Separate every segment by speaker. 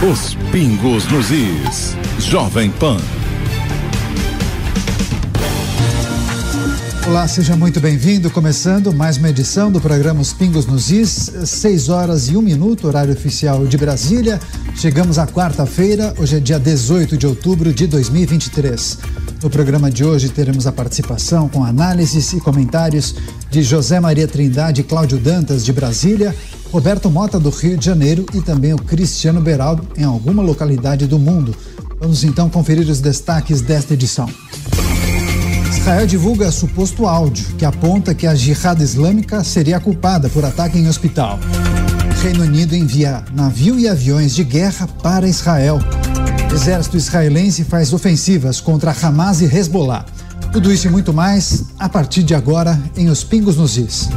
Speaker 1: Os pingos nos is. Jovem Pan.
Speaker 2: Olá, seja muito bem-vindo. Começando mais uma edição do programa Os Pingos nos Is, 6 horas e 1 minuto, horário oficial de Brasília. Chegamos à quarta-feira, hoje é dia 18 de outubro de 2023. No programa de hoje teremos a participação com análises e comentários de José Maria Trindade e Cláudio Dantas, de Brasília, Roberto Mota, do Rio de Janeiro e também o Cristiano Beraldo, em alguma localidade do mundo. Vamos então conferir os destaques desta edição. Israel divulga suposto áudio que aponta que a Jihad Islâmica seria culpada por ataque em hospital. Reino Unido envia navio e aviões de guerra para Israel. Exército israelense faz ofensivas contra Hamas e Hezbollah. Tudo isso e muito mais a partir de agora em Os Pingos nos Is.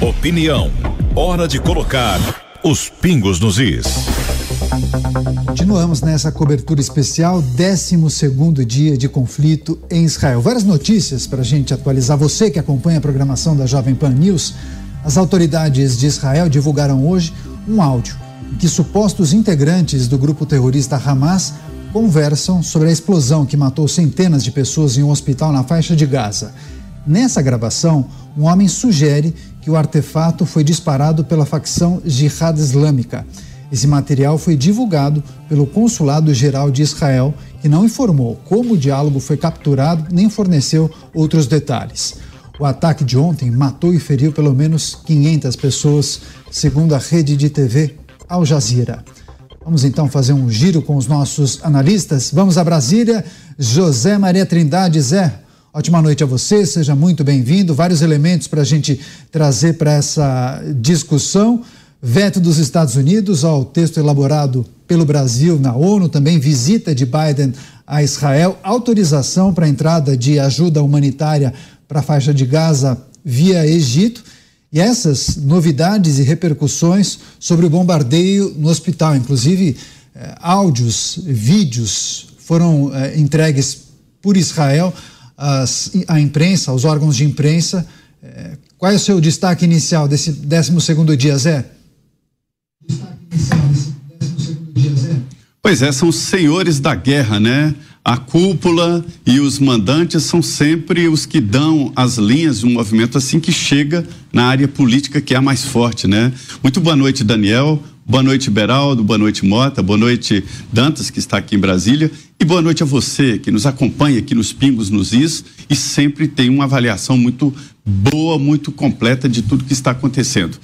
Speaker 1: Opinião. Hora de colocar os pingos nos is.
Speaker 2: Continuamos nessa cobertura especial, 12 segundo dia de conflito em Israel. Várias notícias para a gente atualizar. Você que acompanha a programação da Jovem Pan News, as autoridades de Israel divulgaram hoje um áudio em que supostos integrantes do grupo terrorista Hamas conversam sobre a explosão que matou centenas de pessoas em um hospital na faixa de Gaza. Nessa gravação, um homem sugere que o artefato foi disparado pela facção Jihad Islâmica. Esse material foi divulgado pelo Consulado Geral de Israel, que não informou como o diálogo foi capturado nem forneceu outros detalhes. O ataque de ontem matou e feriu pelo menos 500 pessoas, segundo a rede de TV Al Jazeera. Vamos então fazer um giro com os nossos analistas. Vamos a Brasília. José Maria Trindade, Zé, ótima noite a você, seja muito bem-vindo. Vários elementos para a gente trazer para essa discussão veto dos Estados Unidos ao texto elaborado pelo Brasil na ONU, também visita de Biden a Israel, autorização para a entrada de ajuda humanitária para a faixa de Gaza via Egito. E essas novidades e repercussões sobre o bombardeio no hospital, inclusive eh, áudios, vídeos foram eh, entregues por Israel às, à imprensa, aos órgãos de imprensa. Eh, qual é o seu destaque inicial desse 12 segundo dia, Zé?
Speaker 3: Pois é, são os senhores da guerra, né? A cúpula e os mandantes são sempre os que dão as linhas de um movimento assim que chega na área política que é a mais forte, né? Muito boa noite, Daniel. Boa noite, Beraldo. Boa noite, Mota. Boa noite, Dantas, que está aqui em Brasília. E boa noite a você que nos acompanha aqui nos Pingos nos Is e sempre tem uma avaliação muito boa, muito completa de tudo que está acontecendo.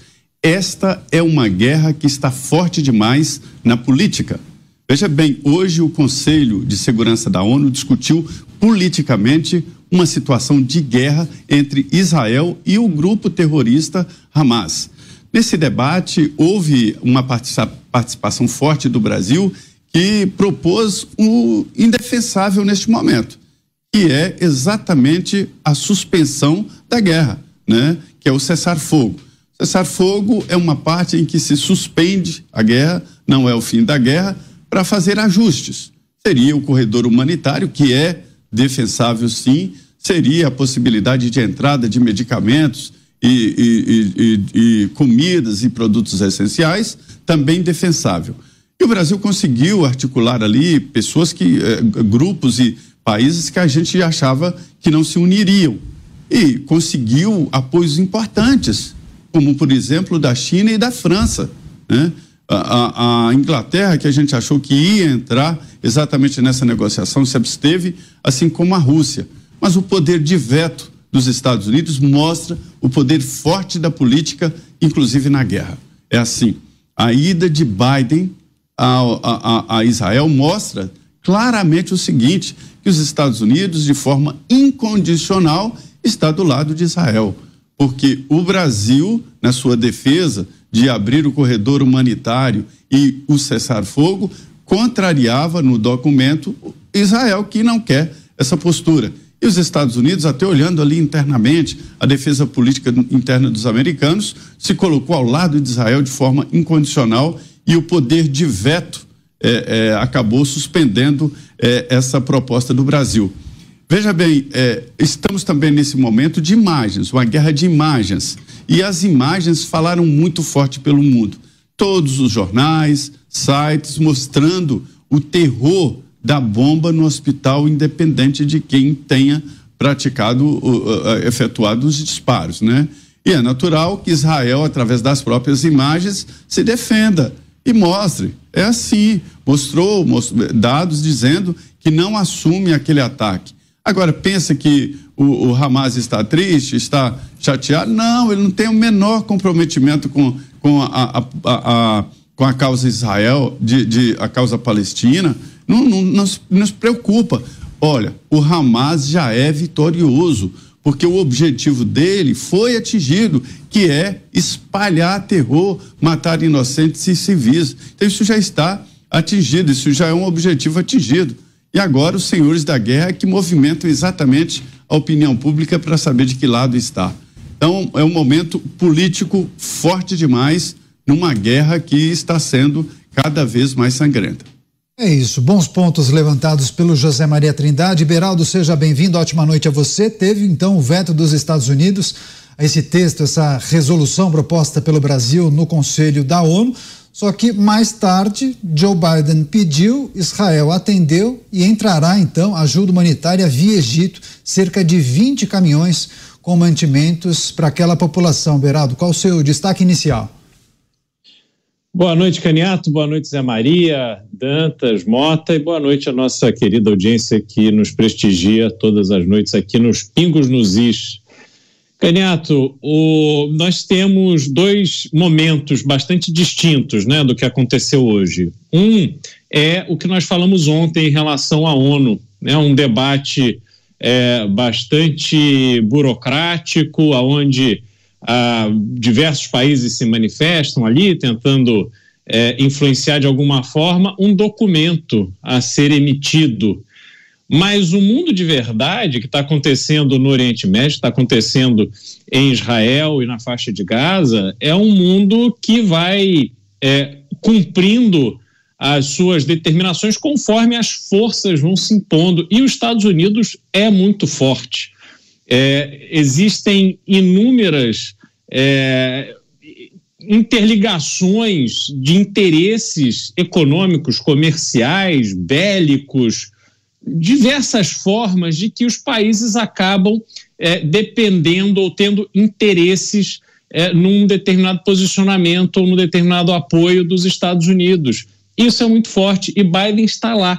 Speaker 3: Esta é uma guerra que está forte demais na política. Veja bem, hoje o Conselho de Segurança da ONU discutiu politicamente uma situação de guerra entre Israel e o grupo terrorista Hamas. Nesse debate, houve uma participação forte do Brasil que propôs o indefensável neste momento, que é exatamente a suspensão da guerra, né? que é o cessar-fogo. Cessar-fogo é uma parte em que se suspende a guerra, não é o fim da guerra, para fazer ajustes. Seria o corredor humanitário, que é defensável sim, seria a possibilidade de entrada de medicamentos e, e, e, comidas e produtos essenciais, também defensável. E o Brasil conseguiu articular ali pessoas que, eh, grupos e países que a gente achava que não se uniriam. E conseguiu apoios importantes, como por exemplo da China e da França. Né? a, a, Inglaterra, que a gente achou que ia entrar exatamente nessa negociação, se absteve, assim como a Rússia. Mas o poder de veto dos Estados Unidos mostra o poder forte da política, inclusive na guerra. É assim: a ida de Biden a, a, a Israel mostra claramente o seguinte: que os Estados Unidos, de forma incondicional, está do lado de Israel. Porque o Brasil, na sua defesa de abrir o corredor humanitário e o cessar-fogo, contrariava no documento Israel, que não quer essa postura. E os Estados Unidos, até olhando ali internamente a defesa política interna dos americanos, se colocou ao lado de Israel de forma incondicional e o poder de veto é, é, acabou suspendendo é, essa proposta do Brasil. Veja bem, é, estamos também nesse momento de imagens, uma guerra de imagens. E as imagens falaram muito forte pelo mundo. Todos os jornais, sites mostrando o terror da bomba no hospital, independente de quem tenha praticado, uh, uh, efetuado os disparos, né? E é natural que Israel, através das próprias imagens, se defenda e mostre. É assim. Mostrou, mostrou dados dizendo que não assume aquele ataque. Agora, pensa que o, o, Hamas está triste, está chateado? Não, ele não tem o menor comprometimento com, com, a, a, a, com a causa Israel, de, de, a causa palestina. Não, não, não, não se preocupa. Olha, o Hamas já é vitorioso, porque o objetivo dele foi atingido, que é espalhar terror, matar inocentes e civis. Então, isso já está atingido, isso já é um objetivo atingido. E agora os senhores da guerra que movimentam exatamente a opinião pública para saber de que lado está. Então, é um momento político forte demais numa guerra que está sendo cada vez mais sangrenta.
Speaker 2: É isso, bons pontos levantados pelo José Maria Trindade. Beraldo, seja bem-vindo, ótima noite a você. Teve então o veto dos Estados Unidos a esse texto, essa resolução proposta pelo Brasil no Conselho da ONU. Só que mais tarde, Joe Biden pediu, Israel atendeu e entrará então ajuda humanitária via Egito, cerca de 20 caminhões com mantimentos para aquela população. Beraldo, qual o seu destaque inicial?
Speaker 4: Boa noite, Caniato. Boa noite, Zé Maria, Dantas, Mota e boa noite à nossa querida audiência que nos prestigia todas as noites aqui nos Pingos nos Is Caniato, o, nós temos dois momentos bastante distintos né, do que aconteceu hoje. Um é o que nós falamos ontem em relação à ONU, né, um debate é, bastante burocrático, onde ah, diversos países se manifestam ali, tentando é, influenciar de alguma forma um documento a ser emitido mas o mundo de verdade que está acontecendo no Oriente Médio, está acontecendo em Israel e na faixa de Gaza, é um mundo que vai é, cumprindo as suas determinações conforme as forças vão se impondo. E os Estados Unidos é muito forte. É, existem inúmeras é, interligações de interesses econômicos, comerciais, bélicos, diversas formas de que os países acabam é, dependendo ou tendo interesses é, num determinado posicionamento ou num determinado apoio dos Estados Unidos. Isso é muito forte e Biden está lá.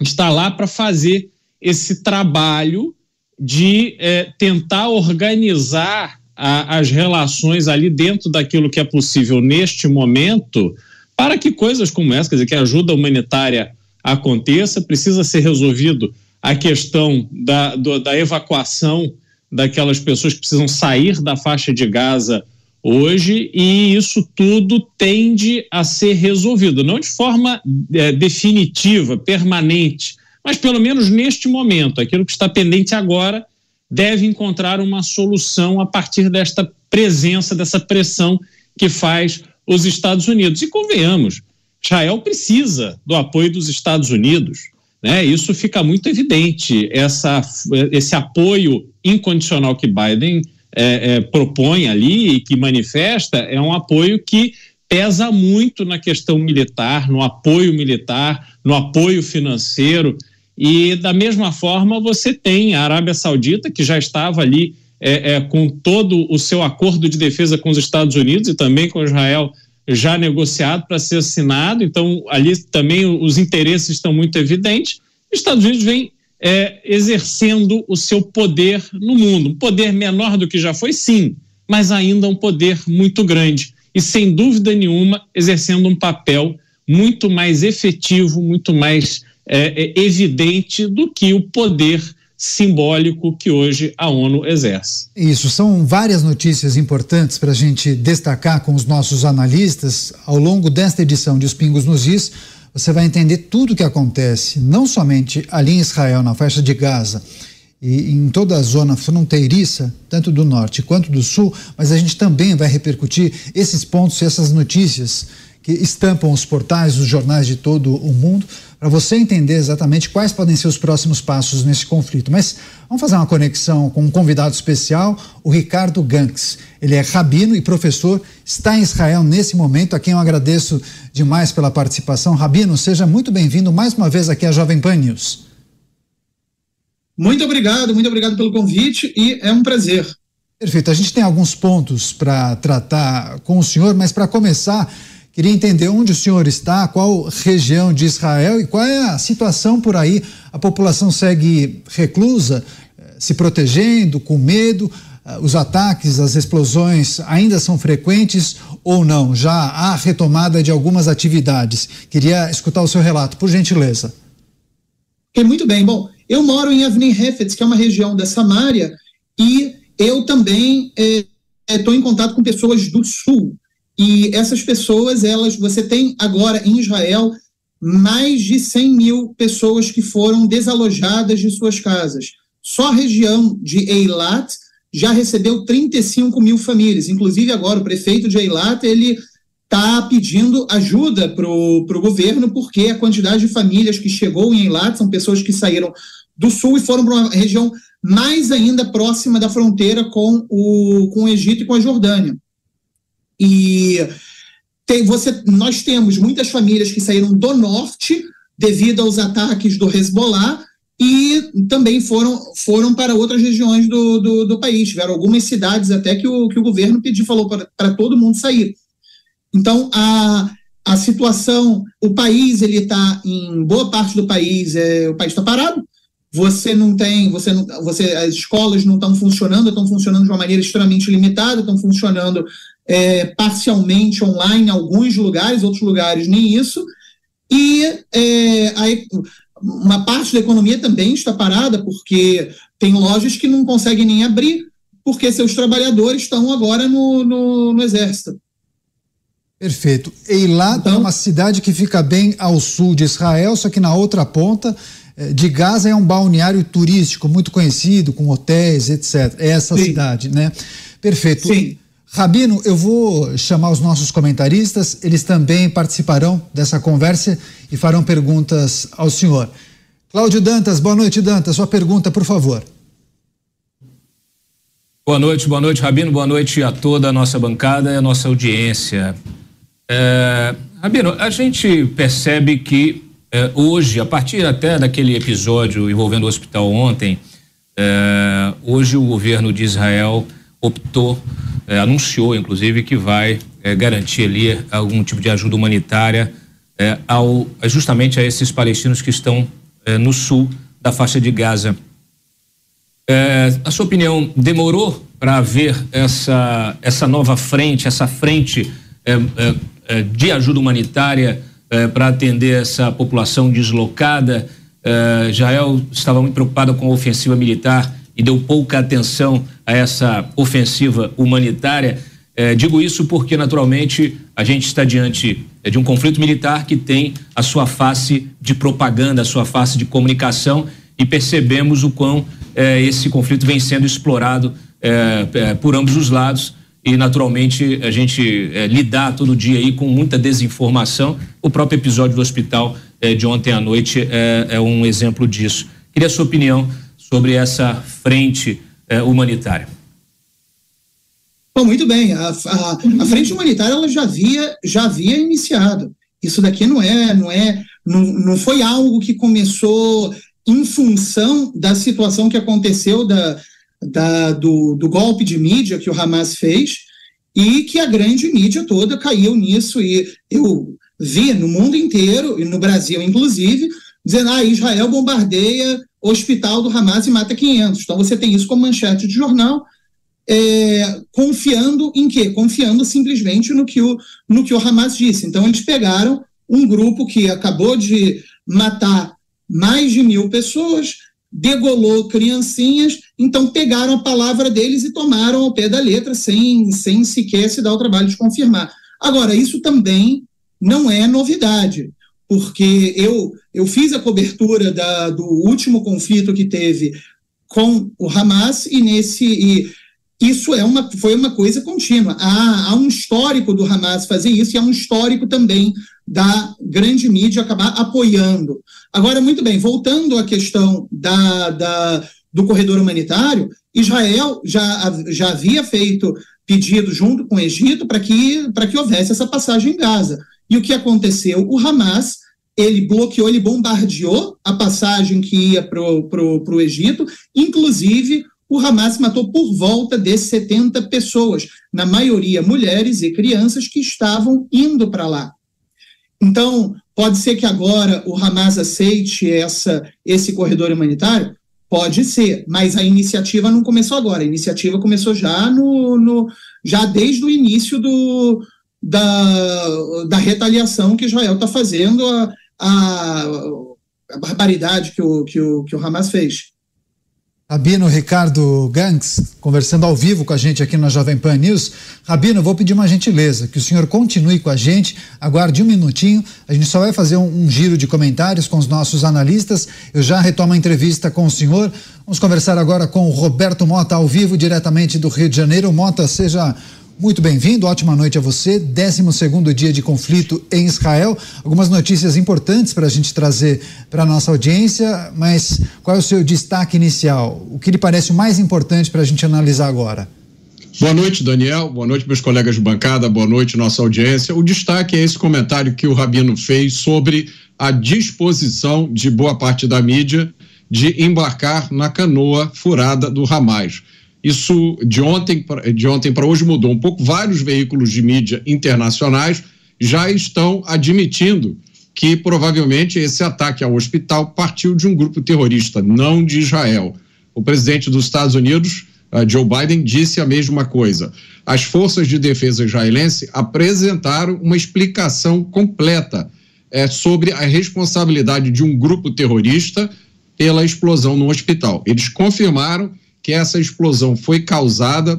Speaker 4: Está lá para fazer esse trabalho de é, tentar organizar a, as relações ali dentro daquilo que é possível neste momento para que coisas como essa, quer dizer, que a ajuda humanitária aconteça, precisa ser resolvido a questão da, do, da evacuação daquelas pessoas que precisam sair da faixa de Gaza hoje, e isso tudo tende a ser resolvido, não de forma é, definitiva, permanente, mas pelo menos neste momento, aquilo que está pendente agora deve encontrar uma solução a partir desta presença, dessa pressão que faz os Estados Unidos. E convenhamos, Israel precisa do apoio dos Estados Unidos. Né? Isso fica muito evidente. Essa, esse apoio incondicional que Biden é, é, propõe ali e que manifesta é um apoio que pesa muito na questão militar, no apoio militar, no apoio financeiro. E, da mesma forma, você tem a Arábia Saudita, que já estava ali é, é, com todo o seu acordo de defesa com os Estados Unidos e também com Israel já negociado para ser assinado, então ali também os interesses estão muito evidentes. Os Estados Unidos vem é, exercendo o seu poder no mundo, um poder menor do que já foi, sim, mas ainda um poder muito grande. E sem dúvida nenhuma exercendo um papel muito mais efetivo, muito mais é, é, evidente do que o poder simbólico que hoje a ONU exerce.
Speaker 2: Isso, são várias notícias importantes para a gente destacar com os nossos analistas. Ao longo desta edição de Os Pingos nos Is, você vai entender tudo o que acontece, não somente ali em Israel, na faixa de Gaza, e em toda a zona fronteiriça, tanto do norte quanto do sul, mas a gente também vai repercutir esses pontos e essas notícias que estampam os portais dos jornais de todo o mundo, para você entender exatamente quais podem ser os próximos passos nesse conflito. Mas vamos fazer uma conexão com um convidado especial, o Ricardo Ganks. Ele é rabino e professor, está em Israel nesse momento, a quem eu agradeço demais pela participação. Rabino, seja muito bem-vindo mais uma vez aqui à Jovem Pan News.
Speaker 5: Muito obrigado, muito obrigado pelo convite e é um prazer.
Speaker 2: Perfeito. A gente tem alguns pontos para tratar com o senhor, mas para começar, Queria entender onde o senhor está, qual região de Israel e qual é a situação por aí. A população segue reclusa, eh, se protegendo, com medo. Eh, os ataques, as explosões ainda são frequentes ou não? Já há retomada de algumas atividades. Queria escutar o seu relato, por gentileza.
Speaker 5: É muito bem. Bom, eu moro em Avni Hefetz, que é uma região da Samária, e eu também estou é, é, em contato com pessoas do sul. E essas pessoas, elas, você tem agora em Israel mais de 100 mil pessoas que foram desalojadas de suas casas. Só a região de Eilat já recebeu 35 mil famílias. Inclusive agora o prefeito de Eilat ele está pedindo ajuda para o governo porque a quantidade de famílias que chegou em Eilat são pessoas que saíram do sul e foram para uma região mais ainda próxima da fronteira com o, com o Egito e com a Jordânia. E tem, você, nós temos muitas famílias que saíram do norte devido aos ataques do Hezbollah e também foram, foram para outras regiões do, do, do país. Tiveram algumas cidades até que o, que o governo pediu, falou para todo mundo sair. Então, a, a situação, o país, ele está, em boa parte do país, é, o país está parado, você não tem, você não, você, as escolas não estão funcionando, estão funcionando de uma maneira extremamente limitada, estão funcionando é, parcialmente online em alguns lugares, outros lugares nem isso. E é, a, uma parte da economia também está parada, porque tem lojas que não conseguem nem abrir, porque seus trabalhadores estão agora no, no, no exército.
Speaker 2: Perfeito. Eilat então, é uma cidade que fica bem ao sul de Israel, só que na outra ponta é, de Gaza é um balneário turístico muito conhecido, com hotéis, etc. É essa sim. cidade, né? Perfeito. Sim. Rabino, eu vou chamar os nossos comentaristas, eles também participarão dessa conversa e farão perguntas ao senhor. Cláudio Dantas, boa noite, Dantas. Sua pergunta, por favor.
Speaker 6: Boa noite, boa noite, Rabino. Boa noite a toda a nossa bancada e a nossa audiência. É, Rabino, a gente percebe que é, hoje, a partir até daquele episódio envolvendo o hospital ontem, é, hoje o governo de Israel optou é, anunciou, inclusive, que vai é, garantir ali algum tipo de ajuda humanitária é, ao, justamente a esses palestinos que estão é, no sul da faixa de Gaza. É, a sua opinião, demorou para haver essa, essa nova frente, essa frente é, de ajuda humanitária para atender essa população deslocada? Israel estava muito preocupada com a ofensiva militar e deu pouca atenção a essa ofensiva humanitária. Eh, digo isso porque, naturalmente, a gente está diante eh, de um conflito militar que tem a sua face de propaganda, a sua face de comunicação, e percebemos o quão eh, esse conflito vem sendo explorado por ambos os lados. E, naturalmente, a gente lidar todo dia aí com muita desinformação. O próprio episódio do hospital de ontem à noite é um exemplo disso. Queria a sua opinião sobre essa frente eh, humanitária?
Speaker 5: Bom, muito bem. A, a, a, frente humanitária ela já havia, já havia iniciado. Isso daqui não é, não é, não, não foi algo que começou em função da situação que aconteceu da, da, do, do golpe de mídia que o Hamas fez e que a grande mídia toda caiu nisso. E eu vi no mundo inteiro, e no Brasil inclusive, dizendo ah, Israel bombardeia hospital do Hamas e mata 500. Então você tem isso como manchete de jornal, é, confiando em quê? Confiando simplesmente no que, o, no que o Hamas disse. Então eles pegaram um grupo que acabou de matar mais de mil pessoas, degolou criancinhas, então pegaram a palavra deles e tomaram ao pé da letra, sem, sem sequer se dar o trabalho de confirmar. Agora, isso também não é novidade, porque eu, eu fiz a cobertura da, do último conflito que teve com o Hamas e nesse. E isso é uma, foi uma coisa contínua. Há, há um histórico do Hamas fazer isso e há um histórico também da grande mídia acabar apoiando. Agora, muito bem, voltando à questão da, da, do corredor humanitário, Israel já, já havia feito pedido junto com o Egito para que, que houvesse essa passagem em Gaza. E o que aconteceu? O Hamas ele bloqueou, ele bombardeou a passagem que ia para o Egito, inclusive o Hamas matou por volta de 70 pessoas, na maioria mulheres e crianças que estavam indo para lá. Então, pode ser que agora o Hamas aceite essa, esse corredor humanitário? Pode ser, mas a iniciativa não começou agora, a iniciativa começou já no, no já desde o início do, da, da retaliação que Israel está fazendo, a, a, a, barbaridade que o, que, o, que o Hamas fez.
Speaker 2: Rabino Ricardo Gangs, conversando ao vivo com a gente aqui na Jovem Pan News. Rabino, vou pedir uma gentileza, que o senhor continue com a gente, aguarde um minutinho, a gente só vai fazer um, um giro de comentários com os nossos analistas, eu já retomo a entrevista com o senhor. Vamos conversar agora com o Roberto Mota, ao vivo, diretamente do Rio de Janeiro. Mota, seja muito bem-vindo, ótima noite a você. 12 dia de conflito em Israel. Algumas notícias importantes para a gente trazer para a nossa audiência, mas qual é o seu destaque inicial? O que lhe parece o mais importante para a gente analisar agora?
Speaker 7: Boa noite, Daniel. Boa noite, meus colegas de bancada. Boa noite, nossa audiência. O destaque é esse comentário que o Rabino fez sobre a disposição de boa parte da mídia de embarcar na canoa furada do Hamas. Isso de ontem de ontem para hoje mudou um pouco. Vários veículos de mídia internacionais já estão admitindo que provavelmente esse ataque ao hospital partiu de um grupo terrorista, não de Israel. O presidente dos Estados Unidos, uh, Joe Biden, disse a mesma coisa. As forças de defesa israelense apresentaram uma explicação completa é, sobre a responsabilidade de um grupo terrorista pela explosão no hospital. Eles confirmaram que essa explosão foi causada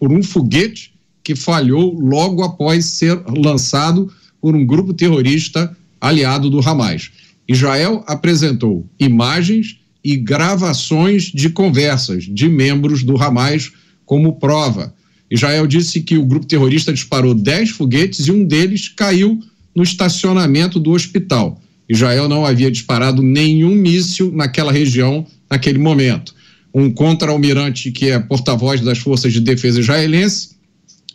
Speaker 7: por um foguete que falhou logo após ser lançado por um grupo terrorista aliado do Hamas. Israel apresentou imagens e gravações de conversas de membros do Hamas como prova. Israel disse que o grupo terrorista disparou 10 foguetes e um deles caiu no estacionamento do hospital. Israel não havia disparado nenhum míssil naquela região naquele momento um contra-almirante que é porta-voz das forças de defesa israelense,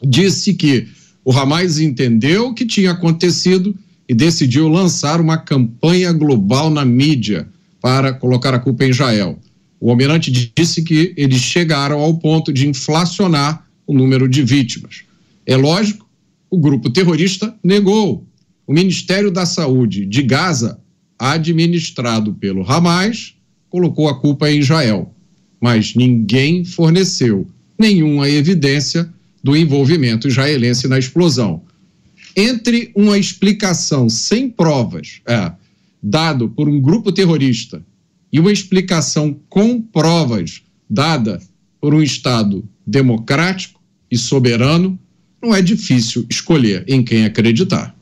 Speaker 7: disse que o Hamas entendeu o que tinha acontecido e decidiu lançar uma campanha global na mídia para colocar a culpa em Israel. O almirante disse que eles chegaram ao ponto de inflacionar o número de vítimas. É lógico, o grupo terrorista negou. O Ministério da Saúde de Gaza, administrado pelo Hamas, colocou a culpa em Israel mas ninguém forneceu nenhuma evidência do envolvimento israelense na explosão. Entre uma explicação sem provas, é, dado por um grupo terrorista, e uma explicação com provas dada por um Estado democrático e soberano, não é difícil escolher em quem acreditar.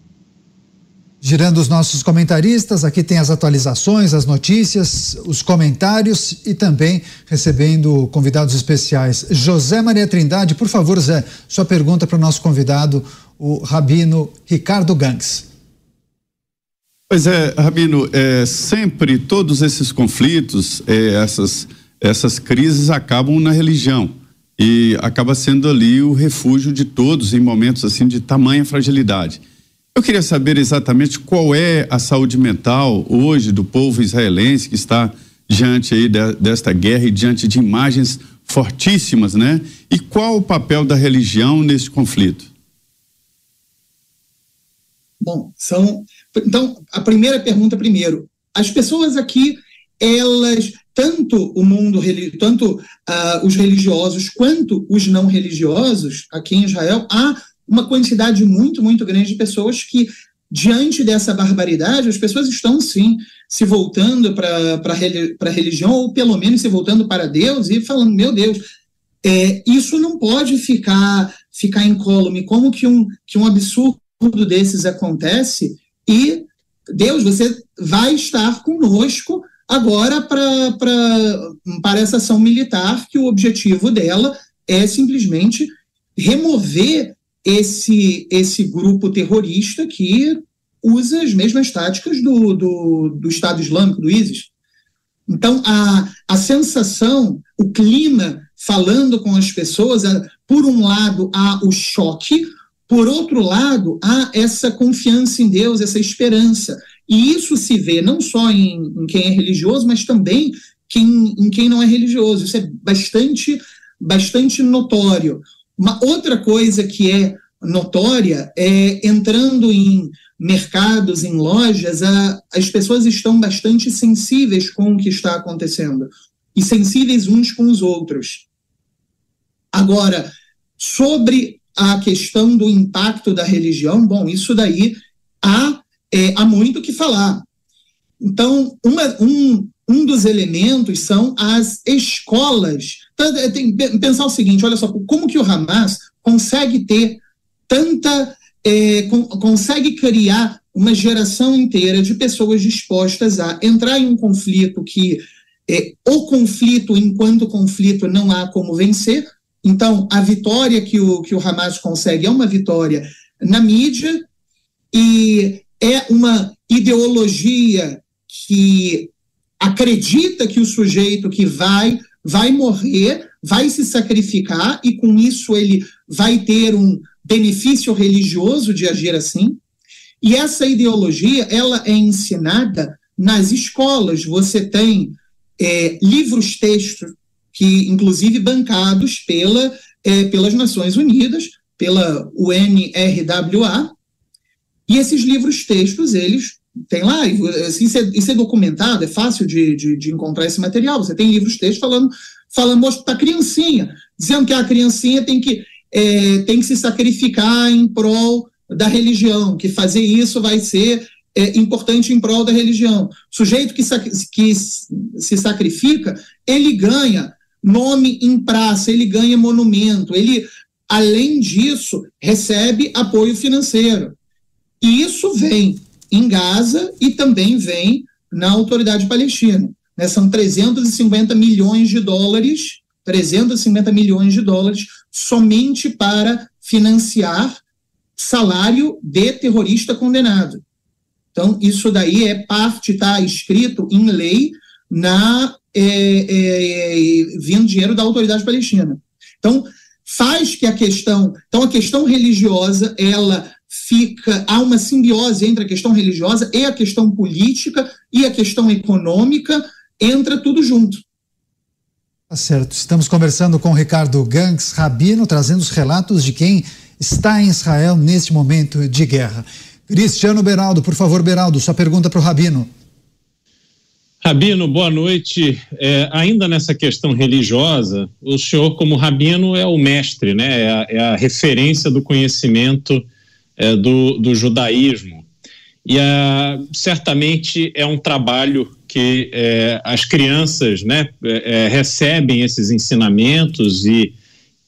Speaker 2: Girando os nossos comentaristas, aqui tem as atualizações, as notícias, os comentários e também recebendo convidados especiais. José Maria Trindade, por favor, Zé, sua pergunta para o nosso convidado, o Rabino Ricardo Gangs.
Speaker 3: Pois é, Rabino, é, sempre todos esses conflitos, é, essas, essas crises acabam na religião e acaba sendo ali o refúgio de todos em momentos assim de tamanha fragilidade. Eu queria saber exatamente qual é a saúde mental hoje do povo israelense que está diante aí de, desta guerra e diante de imagens fortíssimas, né? E qual o papel da religião nesse conflito?
Speaker 5: Bom, são então a primeira pergunta primeiro. As pessoas aqui, elas tanto o mundo tanto uh, os religiosos quanto os não religiosos aqui em Israel há uma quantidade muito, muito grande de pessoas que diante dessa barbaridade, as pessoas estão sim se voltando para a religião, ou pelo menos se voltando para Deus e falando: meu Deus, é, isso não pode ficar, ficar incólume. Como que um, que um absurdo desses acontece? E Deus, você vai estar conosco agora para para essa ação militar, que o objetivo dela é simplesmente remover esse, esse grupo terrorista que usa as mesmas táticas do, do, do Estado Islâmico, do ISIS. Então, a, a sensação, o clima falando com as pessoas, por um lado, há o choque, por outro lado, há essa confiança em Deus, essa esperança. E isso se vê não só em, em quem é religioso, mas também quem, em quem não é religioso. Isso é bastante, bastante notório. Uma outra coisa que é notória é entrando em mercados, em lojas, a, as pessoas estão bastante sensíveis com o que está acontecendo e sensíveis uns com os outros. Agora, sobre a questão do impacto da religião, bom, isso daí há, é, há muito o que falar. Então, uma, um, um dos elementos são as escolas. É, tem pensar o seguinte: olha só, como que o Hamas consegue ter tanta. É, consegue criar uma geração inteira de pessoas dispostas a entrar em um conflito que é, o conflito, enquanto conflito, não há como vencer. Então, a vitória que o, que o Hamas consegue é uma vitória na mídia e é uma ideologia que acredita que o sujeito que vai vai morrer, vai se sacrificar e com isso ele vai ter um benefício religioso de agir assim. E essa ideologia ela é ensinada nas escolas. Você tem é, livros textos que inclusive bancados pela é, pelas Nações Unidas, pela UNRWA. E esses livros textos eles tem lá, assim, isso, é, isso é documentado, é fácil de, de, de, encontrar esse material. Você tem livros textos falando, falando para a criancinha, dizendo que a criancinha tem que, é, tem que se sacrificar em prol da religião, que fazer isso vai ser é, importante em prol da religião. O sujeito que, que se sacrifica, ele ganha nome em praça, ele ganha monumento, ele, além disso, recebe apoio financeiro. E isso vem em Gaza e também vem na autoridade palestina. Né? São 350 milhões de dólares, 350 milhões de dólares somente para financiar salário de terrorista condenado. Então, isso daí é parte, está escrito em lei, na é, é, vindo dinheiro da autoridade palestina. Então, faz que a questão, então a questão religiosa, ela fica há uma simbiose entre a questão religiosa e a questão política e a questão econômica, entra tudo junto.
Speaker 2: Tá certo. Estamos conversando com o Ricardo Gangs Rabino, trazendo os relatos de quem está em Israel neste momento de guerra. Cristiano Beraldo, por favor, Beraldo, sua pergunta para o Rabino.
Speaker 4: Rabino, boa noite. É, ainda nessa questão religiosa, o senhor, como rabino, é o mestre, né? É a, é a referência do conhecimento é, do, do judaísmo. E a, certamente é um trabalho que é, as crianças né, é, é, recebem esses ensinamentos e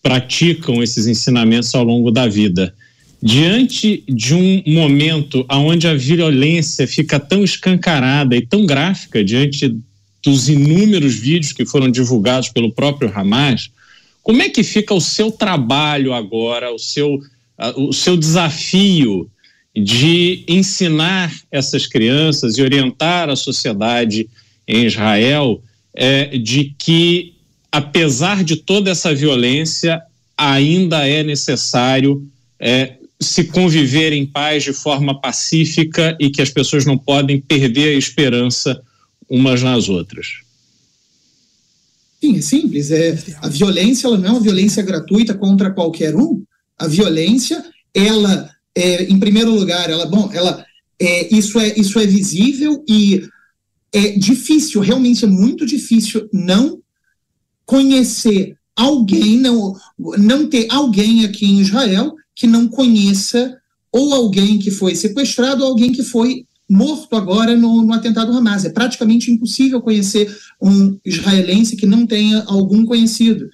Speaker 4: praticam esses ensinamentos ao longo da vida. Diante de um momento onde a violência fica tão escancarada e tão gráfica, diante dos inúmeros vídeos que foram divulgados pelo próprio Hamas, como é que fica o seu trabalho agora, o seu o seu desafio de ensinar essas crianças e orientar a sociedade em Israel é, de que, apesar de toda essa violência, ainda é necessário é, se conviver em paz de forma pacífica e que as pessoas não podem perder a esperança umas nas outras.
Speaker 5: Sim, é simples. É, a violência ela não é uma violência gratuita contra qualquer um, a violência, ela, é, em primeiro lugar, ela, bom, ela, é, isso, é, isso é visível e é difícil, realmente é muito difícil não conhecer alguém, não, não ter alguém aqui em Israel que não conheça ou alguém que foi sequestrado ou alguém que foi morto agora no, no atentado Hamas. É praticamente impossível conhecer um israelense que não tenha algum conhecido.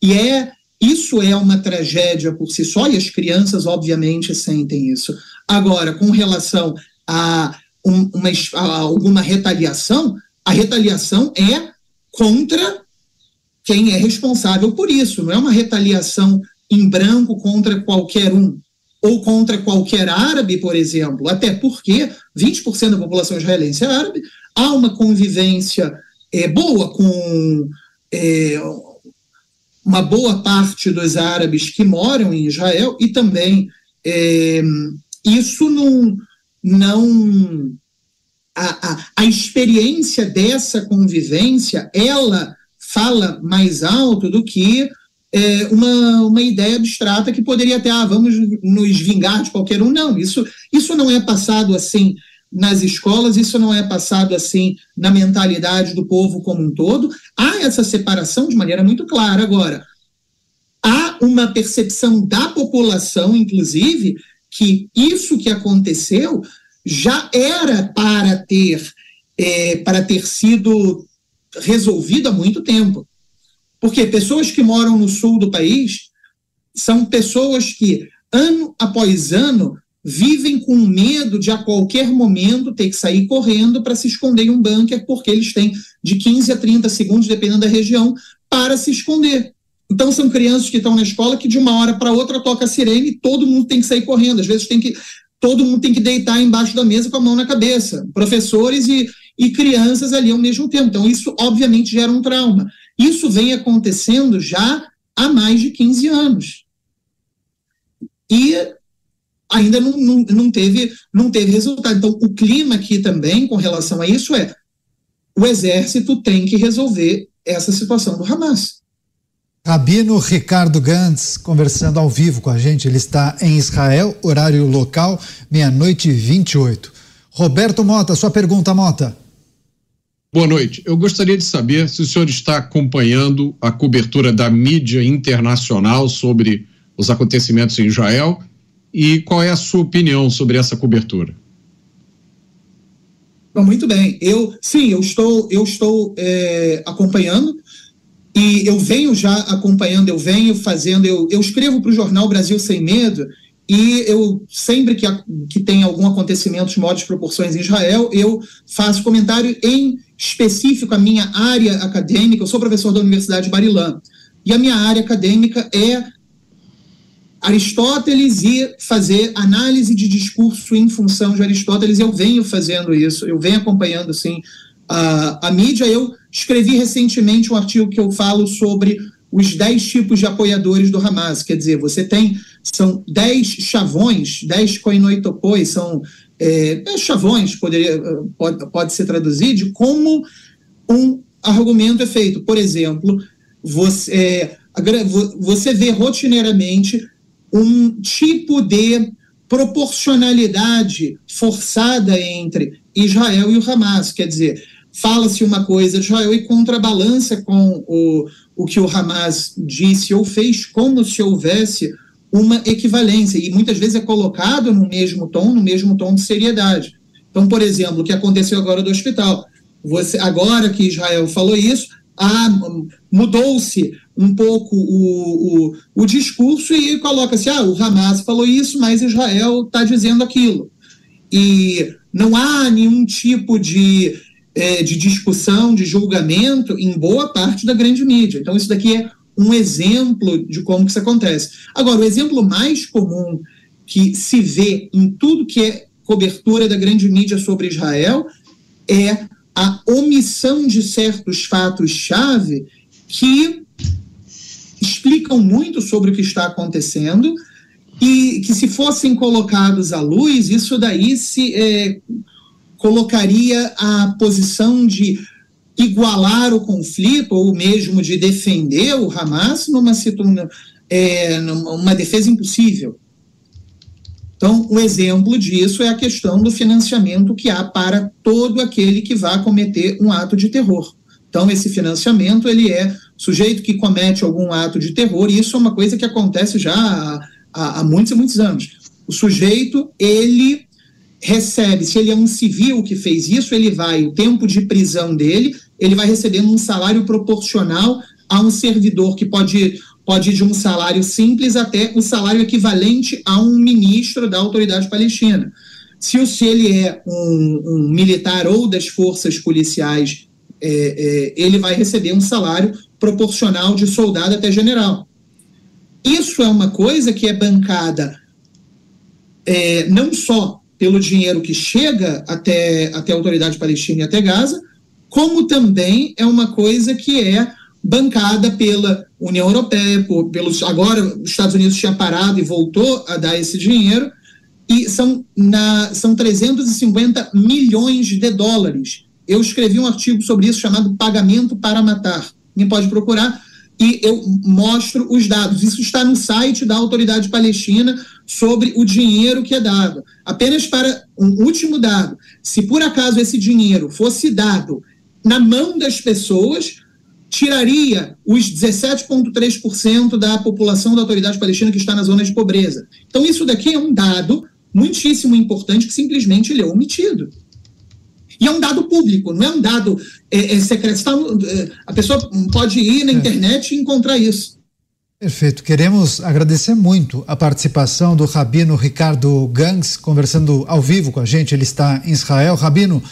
Speaker 5: E é isso é uma tragédia por si só, e as crianças, obviamente, sentem isso. Agora, com relação a, um, uma, a alguma retaliação, a retaliação é contra quem é responsável por isso, não é uma retaliação em branco contra qualquer um ou contra qualquer árabe, por exemplo, até porque 20% da população israelense é árabe, há uma convivência é, boa com é, uma boa parte dos árabes que moram em Israel e também é, isso não, não a, a, a experiência dessa convivência ela fala mais alto do que é, uma, uma ideia abstrata que poderia até, ah, vamos nos vingar de qualquer um. Não, isso, isso não é passado assim nas escolas, isso não é passado assim na mentalidade do povo como um todo. Há essa separação de maneira muito clara. Agora, há uma percepção da população, inclusive, que isso que aconteceu já era para ter, é, para ter sido resolvido há muito tempo. Porque pessoas que moram no sul do país são pessoas que, ano após ano, vivem com medo de a qualquer momento ter que sair correndo para se esconder em um bunker, porque eles têm de 15 a 30 segundos, dependendo da região, para se esconder. Então são crianças que estão na escola que de uma hora para outra toca a sirene e todo mundo tem que sair correndo. Às vezes tem que todo mundo tem que deitar embaixo da mesa com a mão na cabeça. Professores e, e crianças ali ao mesmo tempo. Então isso obviamente gera um trauma. Isso vem acontecendo já há mais de 15 anos. E ainda não, não, não, teve, não teve resultado. Então, o clima aqui também, com relação a isso, é o exército tem que resolver essa situação do Hamas.
Speaker 2: Rabino Ricardo Gantz conversando ao vivo com a gente. Ele está em Israel, horário local, meia-noite e 28. Roberto Mota, sua pergunta, Mota.
Speaker 7: Boa noite. Eu gostaria de saber se o senhor está acompanhando a cobertura da mídia internacional sobre os acontecimentos em Israel e qual é a sua opinião sobre essa cobertura.
Speaker 5: Muito bem. Eu sim, eu estou, eu estou é, acompanhando e eu venho já acompanhando, eu venho fazendo, eu, eu escrevo para o jornal Brasil Sem Medo e eu, sempre que, que tem algum acontecimento de modos proporções em Israel, eu faço comentário em específico a minha área acadêmica. Eu sou professor da Universidade de Barilã. E a minha área acadêmica é Aristóteles e fazer análise de discurso em função de Aristóteles. Eu venho fazendo isso, eu venho acompanhando, assim, a, a mídia. Eu escrevi recentemente um artigo que eu falo sobre os 10 tipos de apoiadores do Hamas. Quer dizer, você tem são 10 chavões, 10 coinoitopoi, são é, é, chavões, poderia, pode, pode ser traduzido, de como um argumento é feito. Por exemplo, você, é, você vê rotineiramente um tipo de proporcionalidade forçada entre Israel e o Hamas. Quer dizer, fala-se uma coisa de Israel e contrabalança com o, o que o Hamas disse ou fez, como se houvesse uma equivalência, e muitas vezes é colocado no mesmo tom, no mesmo tom de seriedade. Então, por exemplo, o que aconteceu agora do hospital. Você, agora que Israel falou isso, ah, mudou-se um pouco o, o, o discurso e coloca-se, ah, o Hamas falou isso, mas Israel está dizendo aquilo. E não há nenhum tipo de, é, de discussão, de julgamento em boa parte da grande mídia. Então, isso daqui é um exemplo de como que isso acontece. Agora, o exemplo mais comum que se vê em tudo que é cobertura da grande mídia sobre Israel é a omissão de certos fatos-chave que explicam muito sobre o que está acontecendo e que, se fossem colocados à luz, isso daí se é, colocaria a posição de igualar o conflito ou mesmo de defender o Hamas numa, é, numa defesa impossível. Então, um exemplo disso é a questão do financiamento que há para todo aquele que vá cometer um ato de terror. Então, esse financiamento ele é sujeito que comete algum ato de terror, e isso é uma coisa que acontece já há, há, muitos e muitos anos. O sujeito, ele recebe, se ele é um civil que fez isso, ele vai, o tempo de prisão dele, ele vai recebendo um salário proporcional a um servidor que pode, pode ir de um salário simples até o salário equivalente a um ministro da autoridade palestina. Se, se ele é um, um militar ou das forças policiais, é, é, ele vai receber um salário proporcional de soldado até general. Isso é uma coisa que é bancada é, não só pelo dinheiro que chega até, até a autoridade palestina e até Gaza, como também é uma coisa que é bancada pela União Europeia, por, pelos, agora os Estados Unidos tinha parado e voltou a dar esse dinheiro, e são, na, são 350 milhões de dólares. Eu escrevi um artigo sobre isso chamado Pagamento para Matar. Quem pode procurar, e eu mostro os dados. Isso está no site da Autoridade Palestina sobre o dinheiro que é dado. Apenas para um último dado: se por acaso esse dinheiro fosse dado na mão das pessoas, tiraria os 17,3% da população da Autoridade Palestina que está na zona de pobreza. Então, isso daqui é um dado muitíssimo importante que simplesmente ele é omitido. E é um dado público, não é um dado é, é secreto. Tá é, a pessoa pode ir na é. internet e encontrar isso.
Speaker 2: Perfeito. Queremos agradecer muito a participação do Rabino Ricardo Gangs, conversando ao vivo com a gente. Ele está em Israel. Rabino,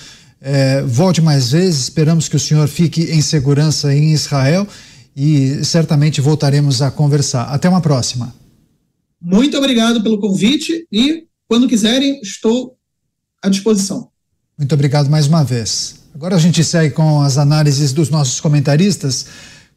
Speaker 2: é, volte mais vezes. Esperamos que o senhor fique em segurança em Israel e certamente voltaremos a conversar. Até uma próxima.
Speaker 5: Muito obrigado pelo convite e, quando quiserem, estou à disposição.
Speaker 2: Muito obrigado mais uma vez. Agora a gente segue com as análises dos nossos comentaristas.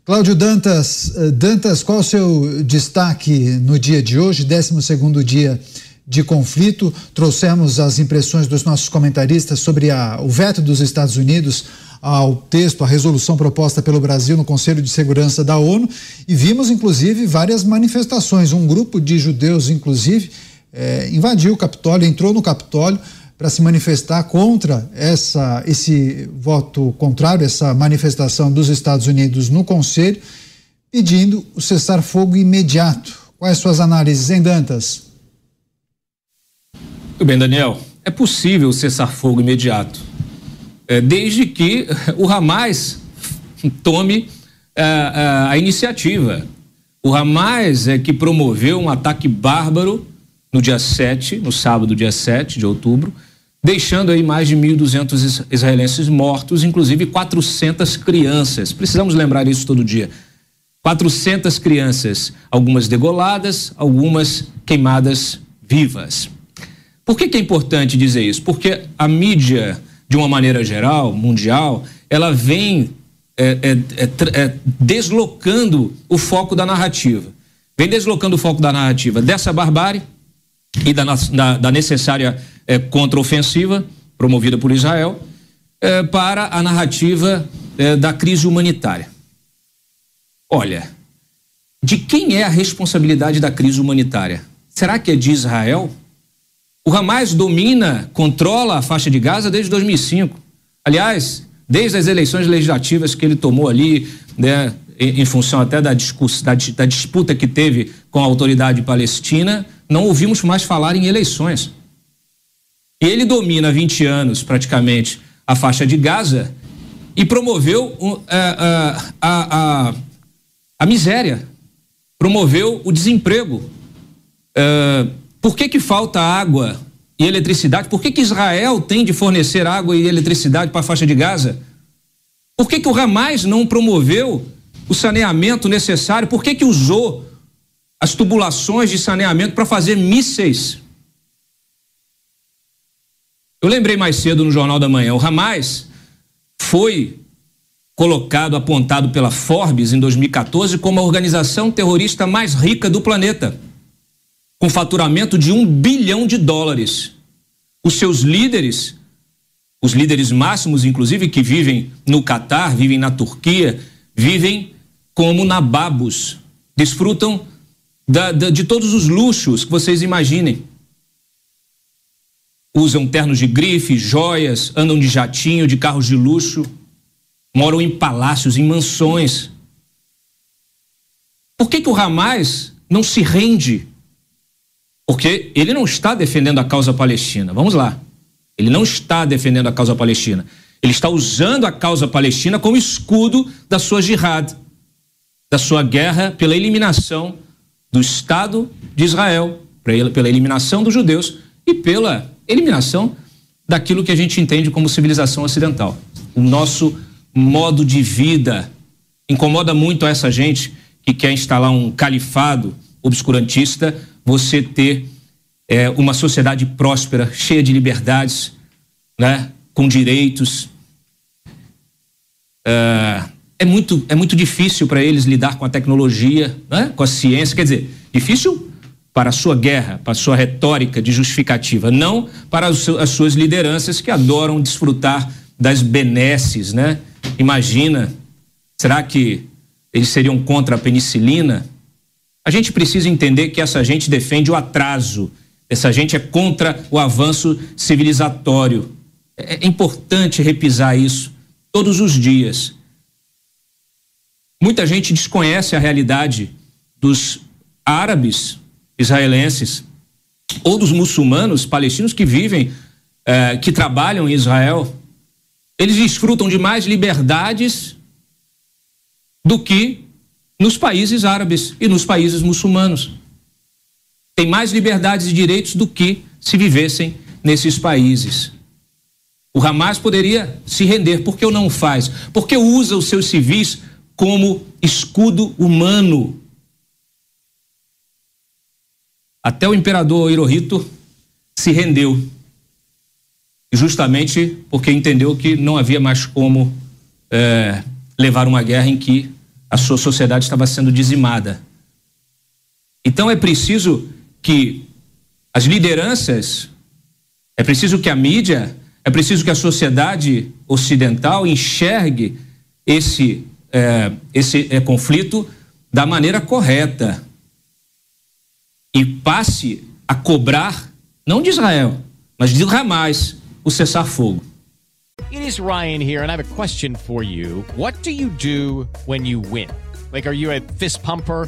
Speaker 2: Cláudio Dantas, eh, Dantas, qual o seu destaque no dia de hoje, 12 dia de conflito? Trouxemos as impressões dos nossos comentaristas sobre a, o veto dos Estados Unidos ao texto, à resolução proposta pelo Brasil no Conselho de Segurança da ONU e vimos, inclusive, várias manifestações. Um grupo de judeus, inclusive, eh, invadiu o Capitólio, entrou no Capitólio para se manifestar contra essa, esse voto contrário, essa manifestação dos Estados Unidos no Conselho, pedindo o cessar-fogo imediato. Quais suas análises, em Dantas?
Speaker 6: Muito bem, Daniel. É possível cessar-fogo imediato, é, desde que o Hamas tome a, é, a, a iniciativa. O Hamas é que promoveu um ataque bárbaro no dia 7, no sábado, dia 7 de outubro, deixando aí mais de 1.200 israelenses mortos, inclusive 400 crianças. Precisamos lembrar isso todo dia. 400 crianças, algumas degoladas, algumas queimadas vivas. Por que, que, é importante dizer isso? Porque a mídia, de uma maneira geral, mundial, ela vem é, é, é, é deslocando o foco da narrativa. Vem deslocando o foco da narrativa dessa barbárie e da, da, da necessária é, contraofensiva promovida por Israel é, para a narrativa é, da crise humanitária. Olha, de quem é a responsabilidade da crise humanitária? Será que é de Israel? O Hamas domina, controla a faixa de Gaza desde 2005. Aliás, desde as eleições legislativas que ele tomou ali, né, em, função até da, da, da disputa que teve com a autoridade palestina, não ouvimos mais falar em eleições. Ele domina há 20 anos, praticamente, a faixa de Gaza e promoveu a, é, é, a, a, a miséria, promoveu o desemprego. É, por que, que falta água e eletricidade? Por que, que Israel tem de fornecer água e eletricidade para a faixa de Gaza? Por que, que o Hamas não promoveu o saneamento necessário? Por que, que usou as tubulações de saneamento para fazer mísseis eu lembrei mais cedo no Jornal da Manhã, o Hamas foi colocado, apontado pela Forbes em 2014 como a organização terrorista mais rica do planeta, com faturamento de um bilhão de dólares. Os seus líderes, os líderes máximos, inclusive, que vivem no Catar, vivem na Turquia, vivem como nababos, desfrutam da, da, de todos os luxos que vocês imaginem usam ternos de grife, joias, andam de jatinho, de carros de luxo, moram em palácios, em mansões. Por que, que o Hamas não se rende Porque ele não está defendendo a causa palestina. Vamos lá. Ele não está defendendo a causa palestina. Ele está usando a causa palestina como escudo da sua jihad, da sua guerra pela eliminação do Estado de Israel, pela eliminação dos judeus e pela eliminação daquilo que a gente entende como civilização ocidental. O nosso modo de vida incomoda muito essa gente que quer instalar um califado obscurantista, você ter é, uma sociedade próspera, cheia de liberdades, né, com direitos. É, é muito, é muito difícil para eles lidar com a tecnologia, né? com a ciência. Quer dizer, difícil para a sua guerra, para a sua retórica de justificativa, não para as suas lideranças que adoram desfrutar das benesses, né? Imagina, será que eles seriam contra a penicilina? A gente precisa entender que essa gente defende o atraso, essa gente é contra o avanço civilizatório. É, é importante repisar isso todos os dias. Muita gente desconhece a realidade dos árabes israelenses ou dos muçulmanos palestinos que vivem, eh, que trabalham em Israel. Eles desfrutam de mais liberdades do que nos países árabes e nos países muçulmanos. Tem mais liberdades e direitos do que se vivessem nesses países. O Hamas poderia se render, por que não faz? Porque usa os seus civis como escudo humano. Até o imperador Hirohito se rendeu, justamente porque entendeu que não havia mais como é, levar uma guerra em que a sua sociedade estava sendo dizimada. Então é preciso que as lideranças, é preciso que a mídia, é preciso que a sociedade ocidental enxergue esse é, esse é, conflito da maneira correta e passe a cobrar, não de Israel, mas de Hamas, o cessar-fogo.
Speaker 8: It is Ryan here, and I have a question for you. What do you do when you win? Like, are you a fist pumper?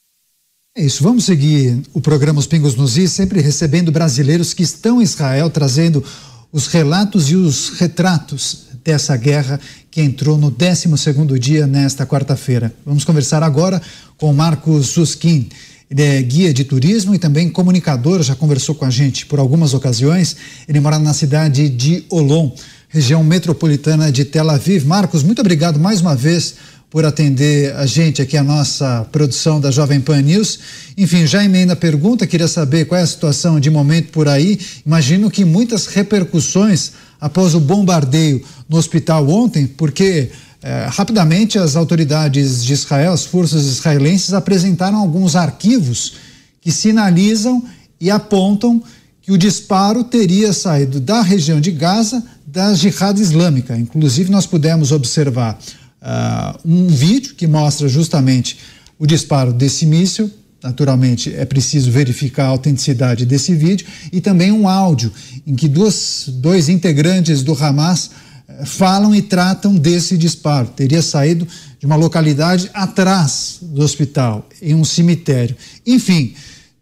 Speaker 2: É isso, vamos seguir o programa Os Pingos nos Is, sempre recebendo brasileiros que estão em Israel, trazendo os relatos e os retratos dessa guerra que entrou no 12º dia nesta quarta-feira. Vamos conversar agora com Marcos Suskin. Ele é guia de turismo e também comunicador, já conversou com a gente por algumas ocasiões. Ele mora na cidade de Olon, região metropolitana de Tel Aviv. Marcos, muito obrigado mais uma vez por atender a gente aqui, a nossa produção da Jovem Pan News. Enfim, já emenda a pergunta, queria saber qual é a situação de momento por aí. Imagino que muitas repercussões após o bombardeio no hospital ontem, porque eh, rapidamente as autoridades de Israel, as forças israelenses, apresentaram alguns arquivos que sinalizam e apontam que o disparo teria saído da região de Gaza da Jihad Islâmica. Inclusive, nós pudemos observar uh, um vídeo que mostra justamente o disparo desse míssil. Naturalmente, é preciso verificar a autenticidade desse vídeo e também um áudio em que duas, dois integrantes do Hamas uh, falam e tratam desse disparo. Teria saído de uma localidade atrás do hospital, em um cemitério. Enfim,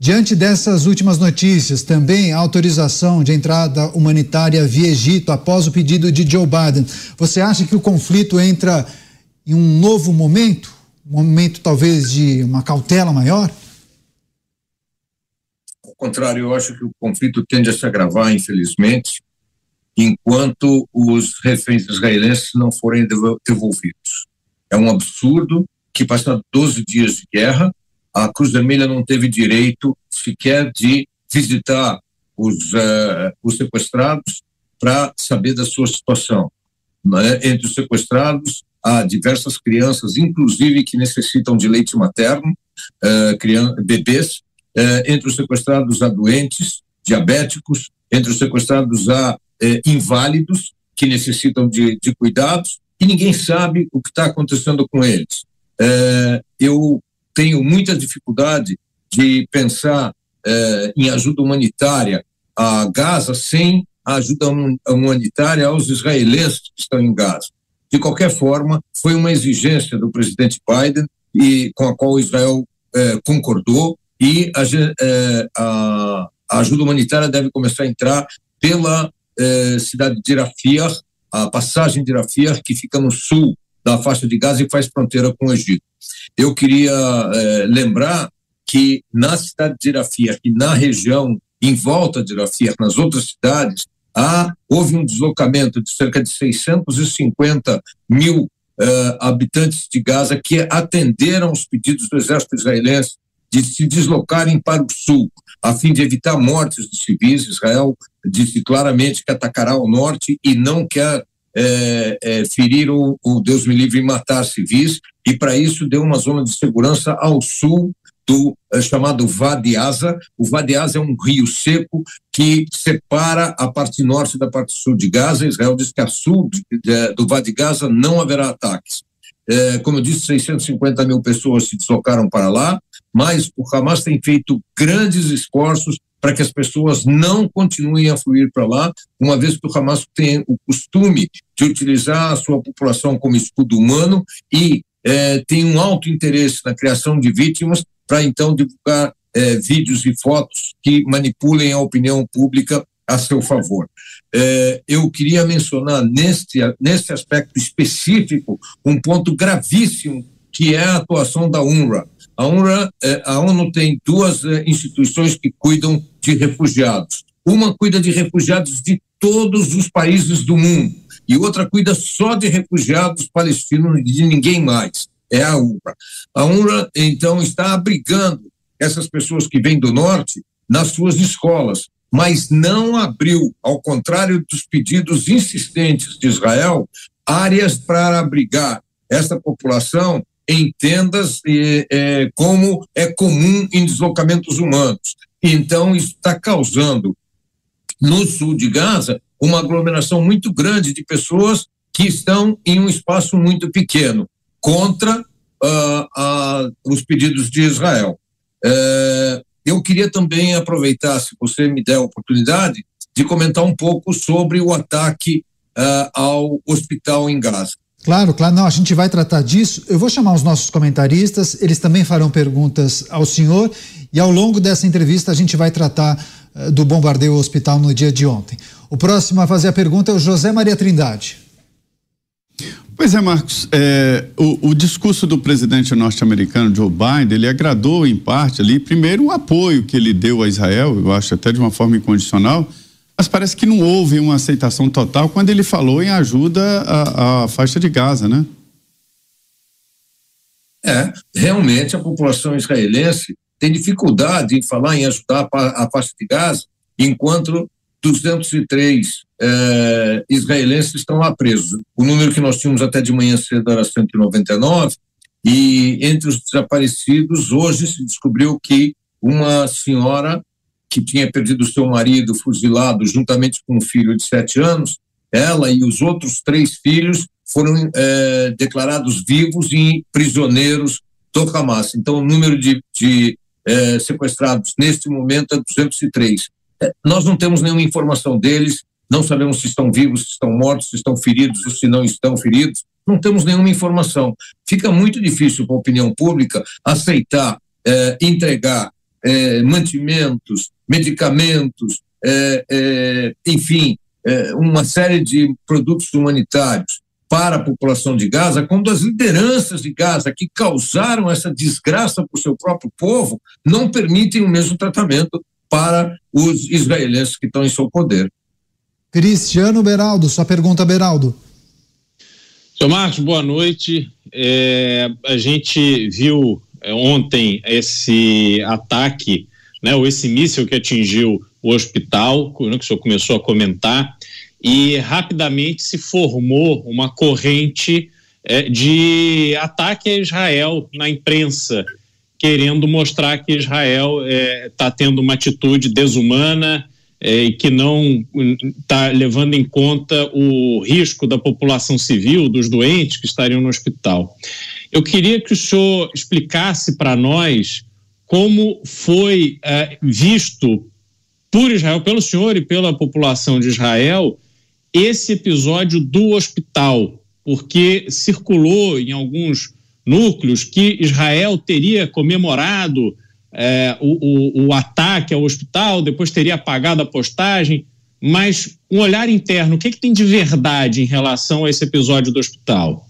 Speaker 2: Diante dessas últimas notícias, também a autorização de entrada humanitária via Egito após o pedido de Joe Biden, você acha que o conflito entra em um novo momento, um momento talvez de uma cautela maior?
Speaker 9: Ao contrário, eu acho que o conflito tende a se agravar, infelizmente, enquanto os reféns israelenses não forem devolvidos. É um absurdo que, passados 12 dias de guerra, a Cruz Vermelha não teve direito sequer de visitar os, uh, os sequestrados para saber da sua situação. Né? Entre os sequestrados, há diversas crianças, inclusive que necessitam de leite materno, uh, criança, bebês, uh, entre os sequestrados há doentes, diabéticos, entre os sequestrados há uh, inválidos que necessitam de, de cuidados e ninguém sabe o que está acontecendo com eles. Eu tenho muita dificuldade de pensar em ajuda humanitária a Gaza sem a ajuda humanitária aos israelenses que estão em Gaza. De qualquer forma, foi uma exigência do presidente Biden e com a qual Israel é, concordou e a, é, a, a, ajuda humanitária deve começar a entrar pela é, cidade de Rafah, a passagem de Rafah, que fica no sul da faixa de Gaza e faz fronteira com o Egito. Eu queria é, lembrar que na cidade de Rafah e na região em volta de Rafah, nas outras cidades, há, houve um deslocamento de cerca de 650 mil uh, habitantes de Gaza que atenderam os pedidos do exército israelense de se deslocarem para o sul, a fim de evitar mortes de civis. Israel disse claramente que atacará o norte e não quer é, é, ferir o, o Deus me livre matar civis, e para isso deu uma zona de segurança ao sul do é, chamado Vadiasa. O Vadiasa é um rio seco que separa a parte norte da parte sul de Gaza. Israel diz que a sul de, de, do Vade Gaza não haverá ataques. É, como eu disse, 650 mil pessoas se deslocaram para lá, mas o Hamas tem feito grandes esforços para que as pessoas não continuem a fluir para lá, uma vez que o Hamas tem o costume de utilizar a sua população como escudo humano e é, tem um alto interesse na criação de vítimas para então divulgar é, vídeos e fotos que manipulem a opinião pública a seu favor. É, eu queria mencionar neste, neste aspecto específico um ponto gravíssimo que é a atuação da UNRWA. A UNRWA, é, a ONU tem duas é, instituições que cuidam de refugiados. Uma cuida de refugiados de todos os países do mundo e outra cuida só de refugiados palestinos e de ninguém mais é a UNRWA. A UNRWA, então, está abrigando essas pessoas que vêm do norte nas suas escolas, mas não abriu, ao contrário dos pedidos insistentes de Israel, áreas para abrigar essa população em tendas, é, como é comum em deslocamentos humanos. Então, isso está causando, no sul de Gaza, uma aglomeração muito grande de pessoas que estão em um espaço muito pequeno contra uh, os pedidos de Israel. Uh, eu queria também aproveitar, se você me der a oportunidade, de comentar um pouco sobre o ataque ah, ao hospital em Gaza.
Speaker 2: Claro, claro, não, a gente vai tratar disso. Eu vou chamar os nossos comentaristas, eles também farão perguntas ao senhor e ao longo dessa entrevista a gente vai tratar uh, do bombardeio ao hospital no dia de ontem. O próximo a fazer a pergunta é o José Maria Trindade.
Speaker 3: Pois é, Marcos, é, o, o, discurso do presidente norte-americano Joe Biden, ele agradou em parte ali, primeiro o apoio que ele deu a Israel, eu acho até de uma forma incondicional, mas parece que não houve uma aceitação total quando ele falou em ajuda à, à faixa de Gaza, né?
Speaker 9: É, realmente a população israelense tem dificuldade em falar em ajudar a, faixa de Gaza, enquanto 203 eh, israelenses estão lá presos. O número que nós tínhamos até de manhã cedo era 199, e entre os desaparecidos, hoje se descobriu que uma senhora que tinha perdido seu marido fuzilado juntamente com um filho de sete anos, ela e os outros três filhos foram eh, declarados vivos e prisioneiros do Hamas. Então, o número de, de eh, sequestrados neste momento é 203. Nós não temos nenhuma informação deles, não sabemos se estão vivos, se estão mortos, se estão feridos ou se não estão feridos, não temos nenhuma informação. Fica muito difícil para a opinião pública aceitar, eh, entregar eh, mantimentos, medicamentos, eh, enfim, uma série de produtos humanitários para a população de Gaza, quando as lideranças de Gaza que causaram essa desgraça para o seu próprio povo não permitem o mesmo tratamento para os israelenses que estão em seu poder.
Speaker 2: Cristiano Beraldo, sua pergunta, Beraldo.
Speaker 4: Seu Marcos, boa noite. É, a gente viu é, ontem esse ataque, né, ou esse míssil que atingiu o hospital, né, que o senhor começou a comentar, e rapidamente se formou uma corrente é, de ataque a Israel na imprensa, querendo mostrar que Israel está é, tendo uma atitude desumana, é, e que não está levando em conta o risco da população civil, dos doentes que estariam no hospital. Eu queria que o senhor explicasse para nós como foi é, visto por Israel, pelo senhor e pela população de Israel, esse episódio do hospital, porque circulou em alguns núcleos que Israel teria comemorado é, o, o, o, ataque ao hospital, depois teria apagado a postagem, mas um olhar interno, o que, que tem de verdade em relação a esse episódio do hospital?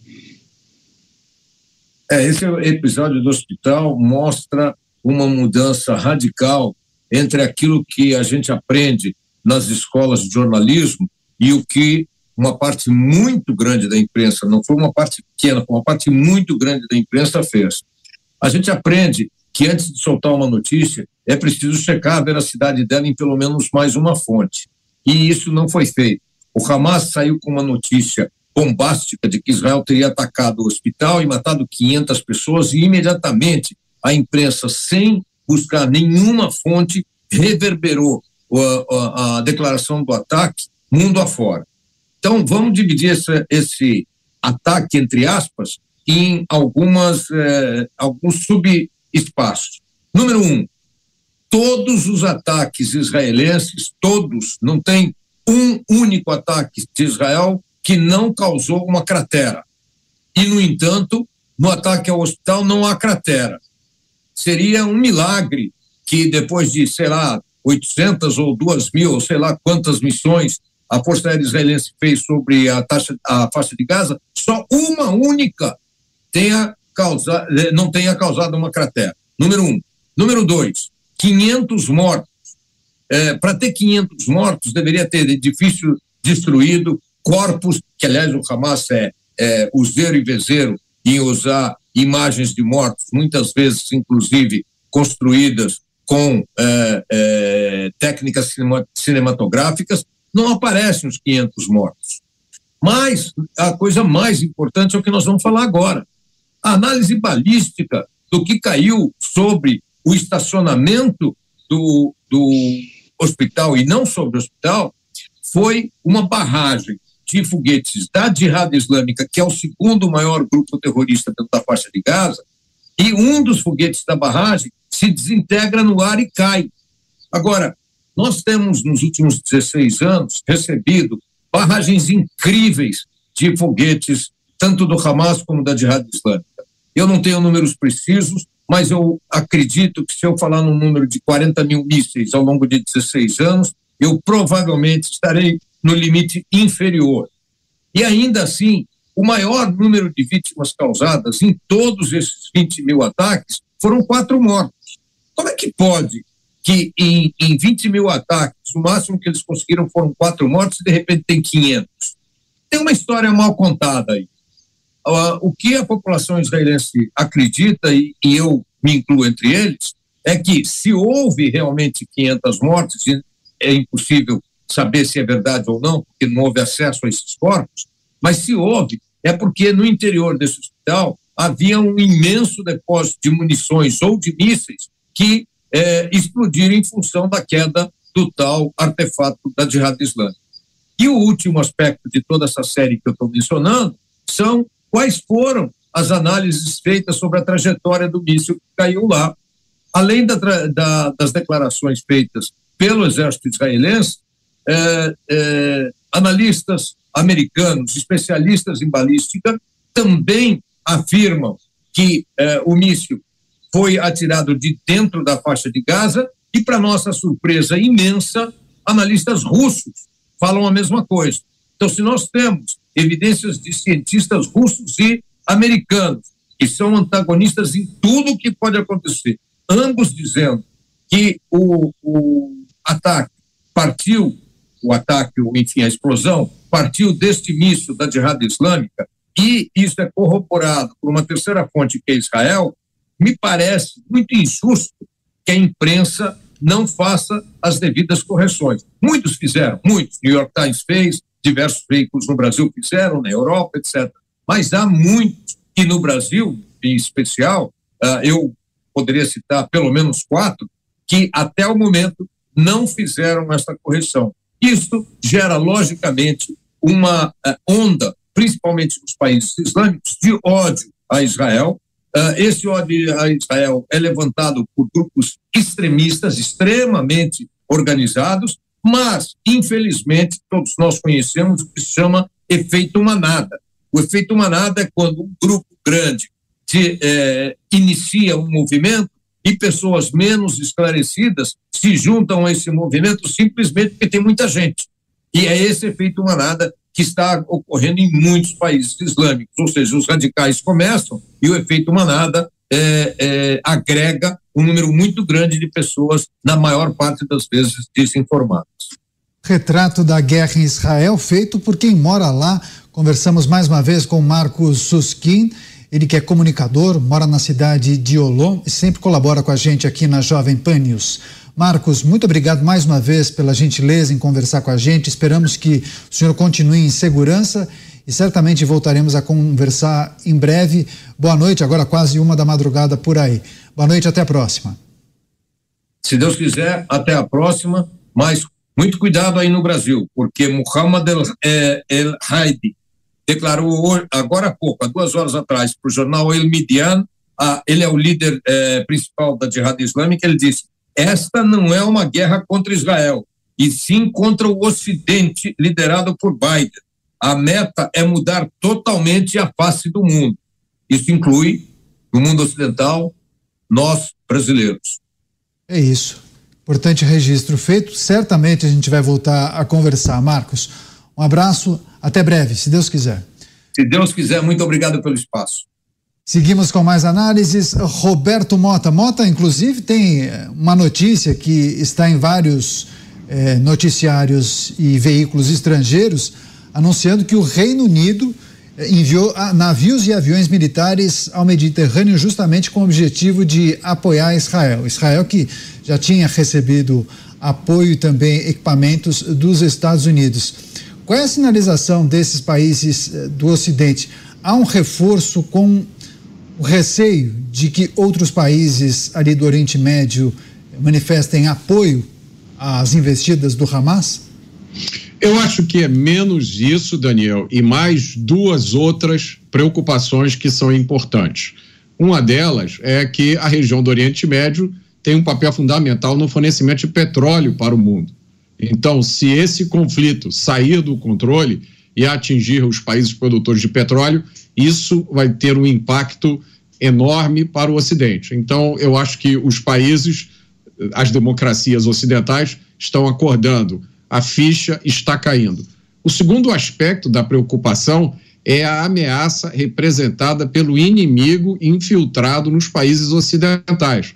Speaker 9: É, esse episódio do hospital mostra uma mudança radical entre aquilo que a gente aprende nas escolas de jornalismo e o que uma parte muito grande da imprensa, não foi uma parte pequena, foi uma parte muito grande da imprensa fez. A gente aprende que antes de soltar uma notícia é preciso checar a veracidade dela em pelo menos mais uma fonte. E isso não foi feito. O Hamas saiu com uma notícia bombástica de que Israel teria atacado o hospital e matado 500 pessoas e imediatamente a imprensa, sem buscar nenhuma fonte, reverberou a, a, a declaração do ataque mundo afora. Então, vamos dividir esse, ataque, entre aspas, em algumas, eh, alguns subespaços. Número um, todos os ataques israelenses, todos, não tem um único ataque de Israel que não causou uma cratera. E, no entanto, no ataque ao hospital não há cratera. Seria um milagre que depois de, sei lá, 800 ou 2 mil, ou sei lá quantas missões a Força Aérea Israelense fez sobre a, taxa, a faixa de Gaza, só uma única tenha causado, não tenha causado uma cratera. Número um. Número dois, 500 mortos. É, Para ter 500 mortos, deveria ter edifício destruído, corpos, que aliás o Hamas é, é useiro e vezeiro em usar imagens de mortos, muitas vezes, inclusive, construídas com é, é, técnicas cinematográficas, não aparecem os 500 mortos. Mas a coisa mais importante é o que nós vamos falar agora. A análise balística do que caiu sobre o estacionamento do, do hospital e não sobre o hospital foi uma barragem de foguetes da Jihad Islâmica, que é o segundo maior grupo terrorista dentro da faixa de Gaza, e um dos foguetes da barragem se desintegra no ar e cai. Agora, nós temos, nos últimos 16 anos, recebido barragens incríveis de foguetes, tanto do Hamas como da Jihad Islâmica. Eu não tenho números precisos, mas eu acredito que se eu falar num número de 40 mil mísseis ao longo de 16 anos, eu provavelmente estarei no limite inferior. E ainda assim, o maior número de vítimas causadas em todos esses 20 mil ataques foram quatro mortos. Como é que pode que em, em 20 mil ataques, o máximo que eles conseguiram foram quatro mortos e de repente tem 500? Tem uma história mal contada aí. Uh, o que a população israelense acredita, e, e eu me incluo entre eles, é que se houve realmente 500 mortes, é impossível saber se é verdade ou não, porque não houve acesso a esses corpos, mas se houve, é porque no interior desse hospital havia um imenso depósito de munições ou de mísseis que é, explodiram em função da queda do tal artefato da Jihad Islâmica. E o último aspecto de toda essa série que eu estou mencionando são quais foram as análises feitas sobre a trajetória do míssil que caiu lá. Além da, da, das declarações feitas pelo exército israelense, é, é, analistas americanos, especialistas em balística, também afirmam que é, o míssil foi atirado de dentro da faixa de Gaza e, para nossa surpresa imensa, analistas russos falam a mesma coisa. Então, se nós temos evidências de cientistas russos e americanos, que são antagonistas em tudo o que pode acontecer, ambos dizendo que o, o ataque partiu, o ataque, ou enfim, a explosão, partiu deste míssil da Jihad Islâmica, e isso é corroborado por uma terceira fonte, que é Israel, me parece muito injusto que a imprensa não faça as devidas correções. Muitos fizeram, muitos. New York Times fez, diversos veículos no Brasil fizeram, na Europa, etc. Mas há muitos, e no Brasil, em especial, uh, eu poderia citar pelo menos quatro, que até o momento não fizeram essa correção. Isso gera, logicamente, uma uh, onda, principalmente nos países islâmicos, de ódio a Israel. Uh, esse ódio a Israel é levantado por grupos extremistas, extremamente organizados, mas, infelizmente, todos nós conhecemos o que se chama efeito manada. O efeito manada é quando um grupo grande de, eh, inicia um movimento e pessoas menos esclarecidas se juntam a esse movimento simplesmente porque tem muita gente. E é esse efeito manada que está ocorrendo em muitos países islâmicos, ou seja, os radicais começam e o efeito manada é, é, agrega um número muito grande de pessoas, na maior parte das vezes desinformadas.
Speaker 2: Retrato da guerra em Israel, feito por quem mora lá. Conversamos mais uma vez com Marcos Suskin, ele que é comunicador, mora na cidade de Olom e sempre colabora com a gente aqui na Jovem Pan News. Marcos, muito obrigado mais uma vez pela gentileza em conversar com a gente. Esperamos que o senhor continue em segurança e certamente voltaremos a conversar em breve. Boa noite, agora quase uma da madrugada por aí. Boa noite, até a próxima.
Speaker 9: Se Deus quiser, até a próxima, mas muito cuidado aí no Brasil, porque Muhammad El, El Haidi declarou agora há pouco, há duas horas atrás, para o jornal El Midian, ele é o líder eh, principal da Jihad Islâmica, ele disse: esta não é uma guerra contra Israel, e sim contra o Ocidente, liderado por Biden. A meta é mudar totalmente a face do mundo. Isso inclui o mundo ocidental, nós brasileiros.
Speaker 2: É isso. Importante registro feito. Certamente a gente vai voltar a conversar. Marcos, um abraço. Até breve, se Deus quiser.
Speaker 9: Se Deus quiser, muito obrigado pelo espaço.
Speaker 2: Seguimos com mais análises. Roberto Mota. Mota, inclusive, tem eh, uma notícia que está em vários eh, noticiários e veículos estrangeiros, anunciando que o Reino Unido eh, enviou navios e aviões militares ao Mediterrâneo justamente com o objetivo de apoiar Israel. Israel que já tinha recebido apoio e também equipamentos dos Estados Unidos. Qual é a sinalização desses países eh, do Ocidente? Há um reforço com o receio de que outros países ali do Oriente Médio manifestem apoio às investidas do Hamas?
Speaker 7: Eu acho que é menos isso, Daniel, e mais duas outras preocupações que são importantes. Uma delas é que a região do Oriente Médio tem um papel fundamental no fornecimento de petróleo para o mundo. Então, se esse conflito sair do controle e atingir os países produtores de petróleo, isso vai ter um impacto enorme para o Ocidente. Então, eu acho que os países, as democracias ocidentais, estão acordando, a ficha está caindo. O segundo aspecto da preocupação é a ameaça representada pelo inimigo infiltrado nos países ocidentais.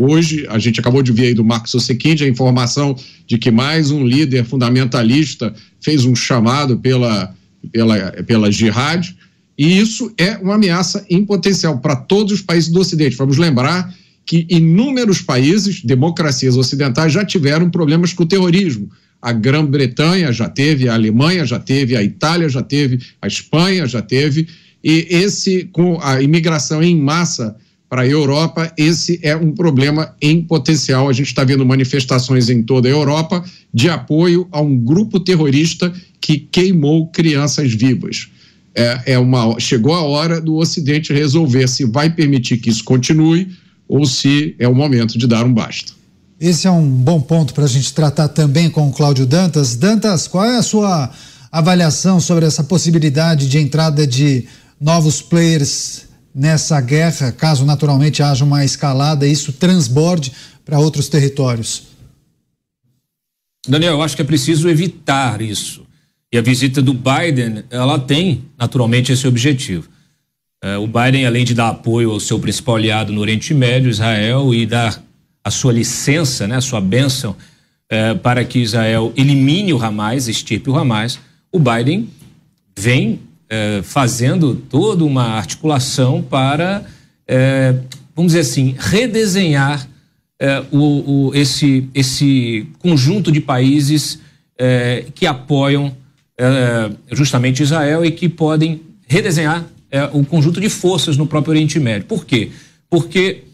Speaker 7: Hoje, a gente acabou de ver aí do Marcos Osequinde a informação de que mais um líder fundamentalista fez um chamado pela, pela, pela jihad, e isso é uma ameaça em potencial para todos os países do Ocidente. Vamos lembrar que inúmeros países, democracias ocidentais, já tiveram problemas com o terrorismo. A Grã-Bretanha já teve, a Alemanha já teve, a Itália já teve, a Espanha já teve, e esse, com a imigração em massa para a Europa, esse é um problema em potencial. A gente está vendo manifestações em toda a Europa de apoio a um grupo terrorista que queimou crianças vivas. É, é uma, chegou a hora do Ocidente resolver se vai permitir que isso continue ou se é o momento de dar um basta.
Speaker 2: Esse é um bom ponto para a gente tratar também com o Cláudio Dantas. Dantas, qual é a sua avaliação sobre essa possibilidade de entrada de novos players nessa guerra, caso naturalmente haja uma escalada e isso transborde para outros territórios?
Speaker 6: Daniel, eu acho que é preciso evitar isso. E a visita do Biden, ela tem naturalmente esse objetivo. É, o Biden, além de dar apoio ao seu principal aliado no Oriente Médio, Israel, e dar a sua licença, né, a sua bênção é, para que Israel elimine o Hamas, extirpe o Hamas, o Biden vem é, fazendo toda uma articulação para, é, vamos dizer assim, redesenhar é, o, o, esse, esse conjunto de países que apoiam justamente Israel e que podem redesenhar o conjunto de forças no próprio Oriente Médio. Por quê? Porque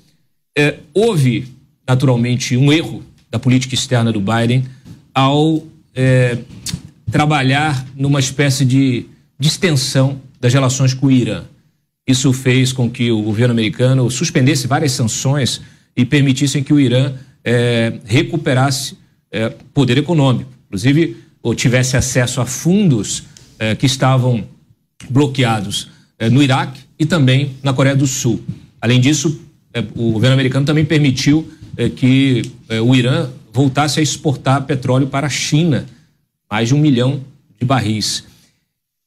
Speaker 6: houve, naturalmente, um erro da política externa do Biden ao trabalhar numa espécie de distensão das relações com o Irã. Isso fez com que o governo americano suspendesse várias sanções e permitissem que o Irã é, recuperasse é, poder econômico, inclusive ou tivesse acesso a fundos é, que estavam bloqueados no Iraque e também na Coreia do Sul. Além disso, o governo americano também permitiu que o Irã voltasse a exportar petróleo para a China, mais de um milhão de barris.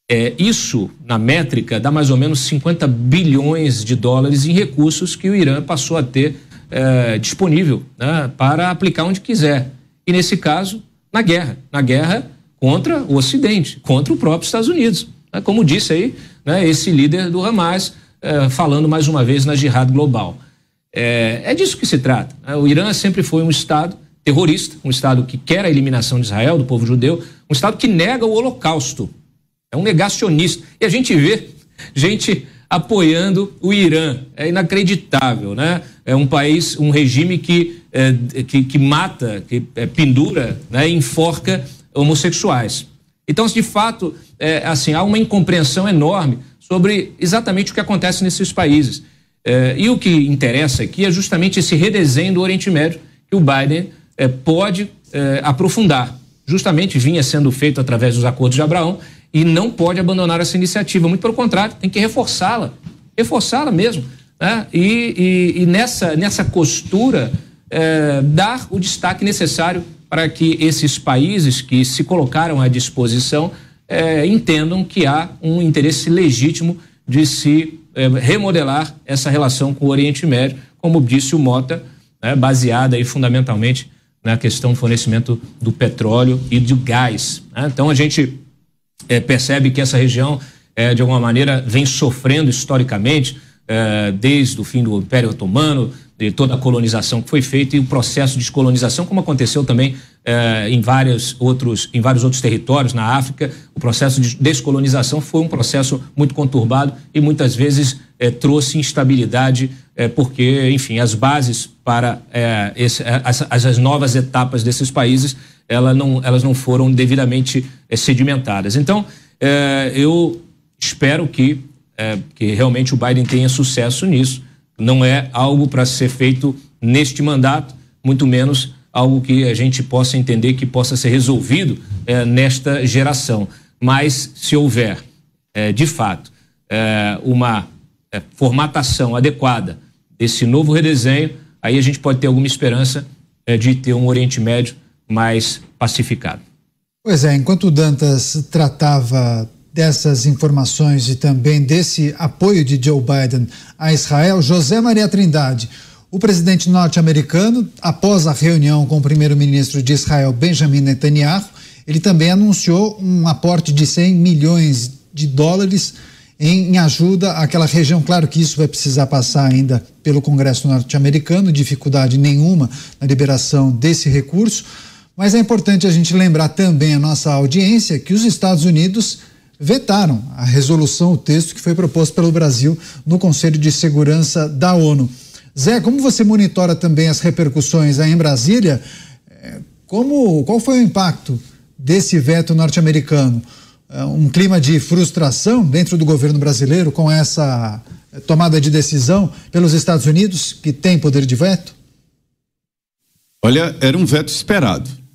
Speaker 6: É, isso, na métrica, dá mais ou menos 50 bilhões de dólares em recursos que o Irã passou a ter é, disponível né, para aplicar onde quiser. E, nesse caso, na guerra. Na guerra contra o Ocidente, contra o próprio Estados Unidos. Né, como disse aí né, esse líder do Hamas, é, falando mais uma vez na jihad global. É, é disso que se trata. Né? O Irã sempre foi um Estado terrorista, um Estado que quer a eliminação de Israel, do povo judeu, um Estado que nega o Holocausto. É um negacionista. E a gente vê gente apoiando o Irã. É inacreditável, né? É um país, um regime que, é, que, que, mata, que é, pendura, né? enforca homossexuais. Então, de fato, é, assim, há uma incompreensão enorme sobre exatamente o que acontece nesses países. É, e o que interessa aqui é justamente esse redesenho do Oriente Médio que o Biden é, pode é, aprofundar. Justamente vinha sendo feito através dos acordos de Abraão e não pode abandonar essa iniciativa. Muito pelo contrário, tem que reforçá-la, reforçá-la mesmo. Né? E, e, e, nessa, nessa costura, é, dar o destaque necessário para que esses países que se colocaram à disposição é, entendam que há um interesse legítimo de se é, remodelar essa relação com o Oriente Médio, como disse o Mota, né, baseada aí fundamentalmente na questão do fornecimento do petróleo e do gás. Né? Então a gente é, percebe que essa região, é, de alguma maneira, vem sofrendo historicamente, é, desde o fim do Império Otomano, de toda a colonização que foi feita e o processo de descolonização, como aconteceu também eh, em, vários outros, em vários outros territórios na África. O processo de descolonização foi um processo muito conturbado e muitas vezes eh, trouxe instabilidade, eh, porque, enfim, as bases para esse, as, as, novas etapas desses países ela não, elas não foram devidamente sedimentadas. Então, eu espero que, que realmente o Biden tenha sucesso nisso não é algo para ser feito neste mandato, muito menos algo que a gente possa entender que possa ser resolvido é, nesta geração. Mas se houver, é, de fato, é, uma é, formatação adequada desse novo redesenho, aí a gente pode ter alguma esperança é, de ter um Oriente Médio mais pacificado.
Speaker 2: Pois é, enquanto o Dantas tratava dessas informações e também desse apoio de Joe Biden a Israel, José Maria Trindade, o presidente norte-americano, após a reunião com o primeiro-ministro de Israel, Benjamin Netanyahu, ele também anunciou um aporte de 100 milhões de dólares em, ajuda àquela região. Claro que isso vai precisar passar ainda pelo Congresso norte-americano, dificuldade nenhuma na liberação desse recurso. Mas é importante a gente lembrar também a nossa audiência que os Estados Unidos vetaram a resolução, o texto que foi proposto pelo Brasil no Conselho de Segurança da ONU. Zé, como você monitora também as repercussões aí em Brasília? É, como, qual foi o impacto desse veto norte-americano? É, um clima de frustração dentro do governo brasileiro com essa tomada de decisão pelos Estados Unidos, que tem poder de veto?
Speaker 3: Olha, era um veto esperado.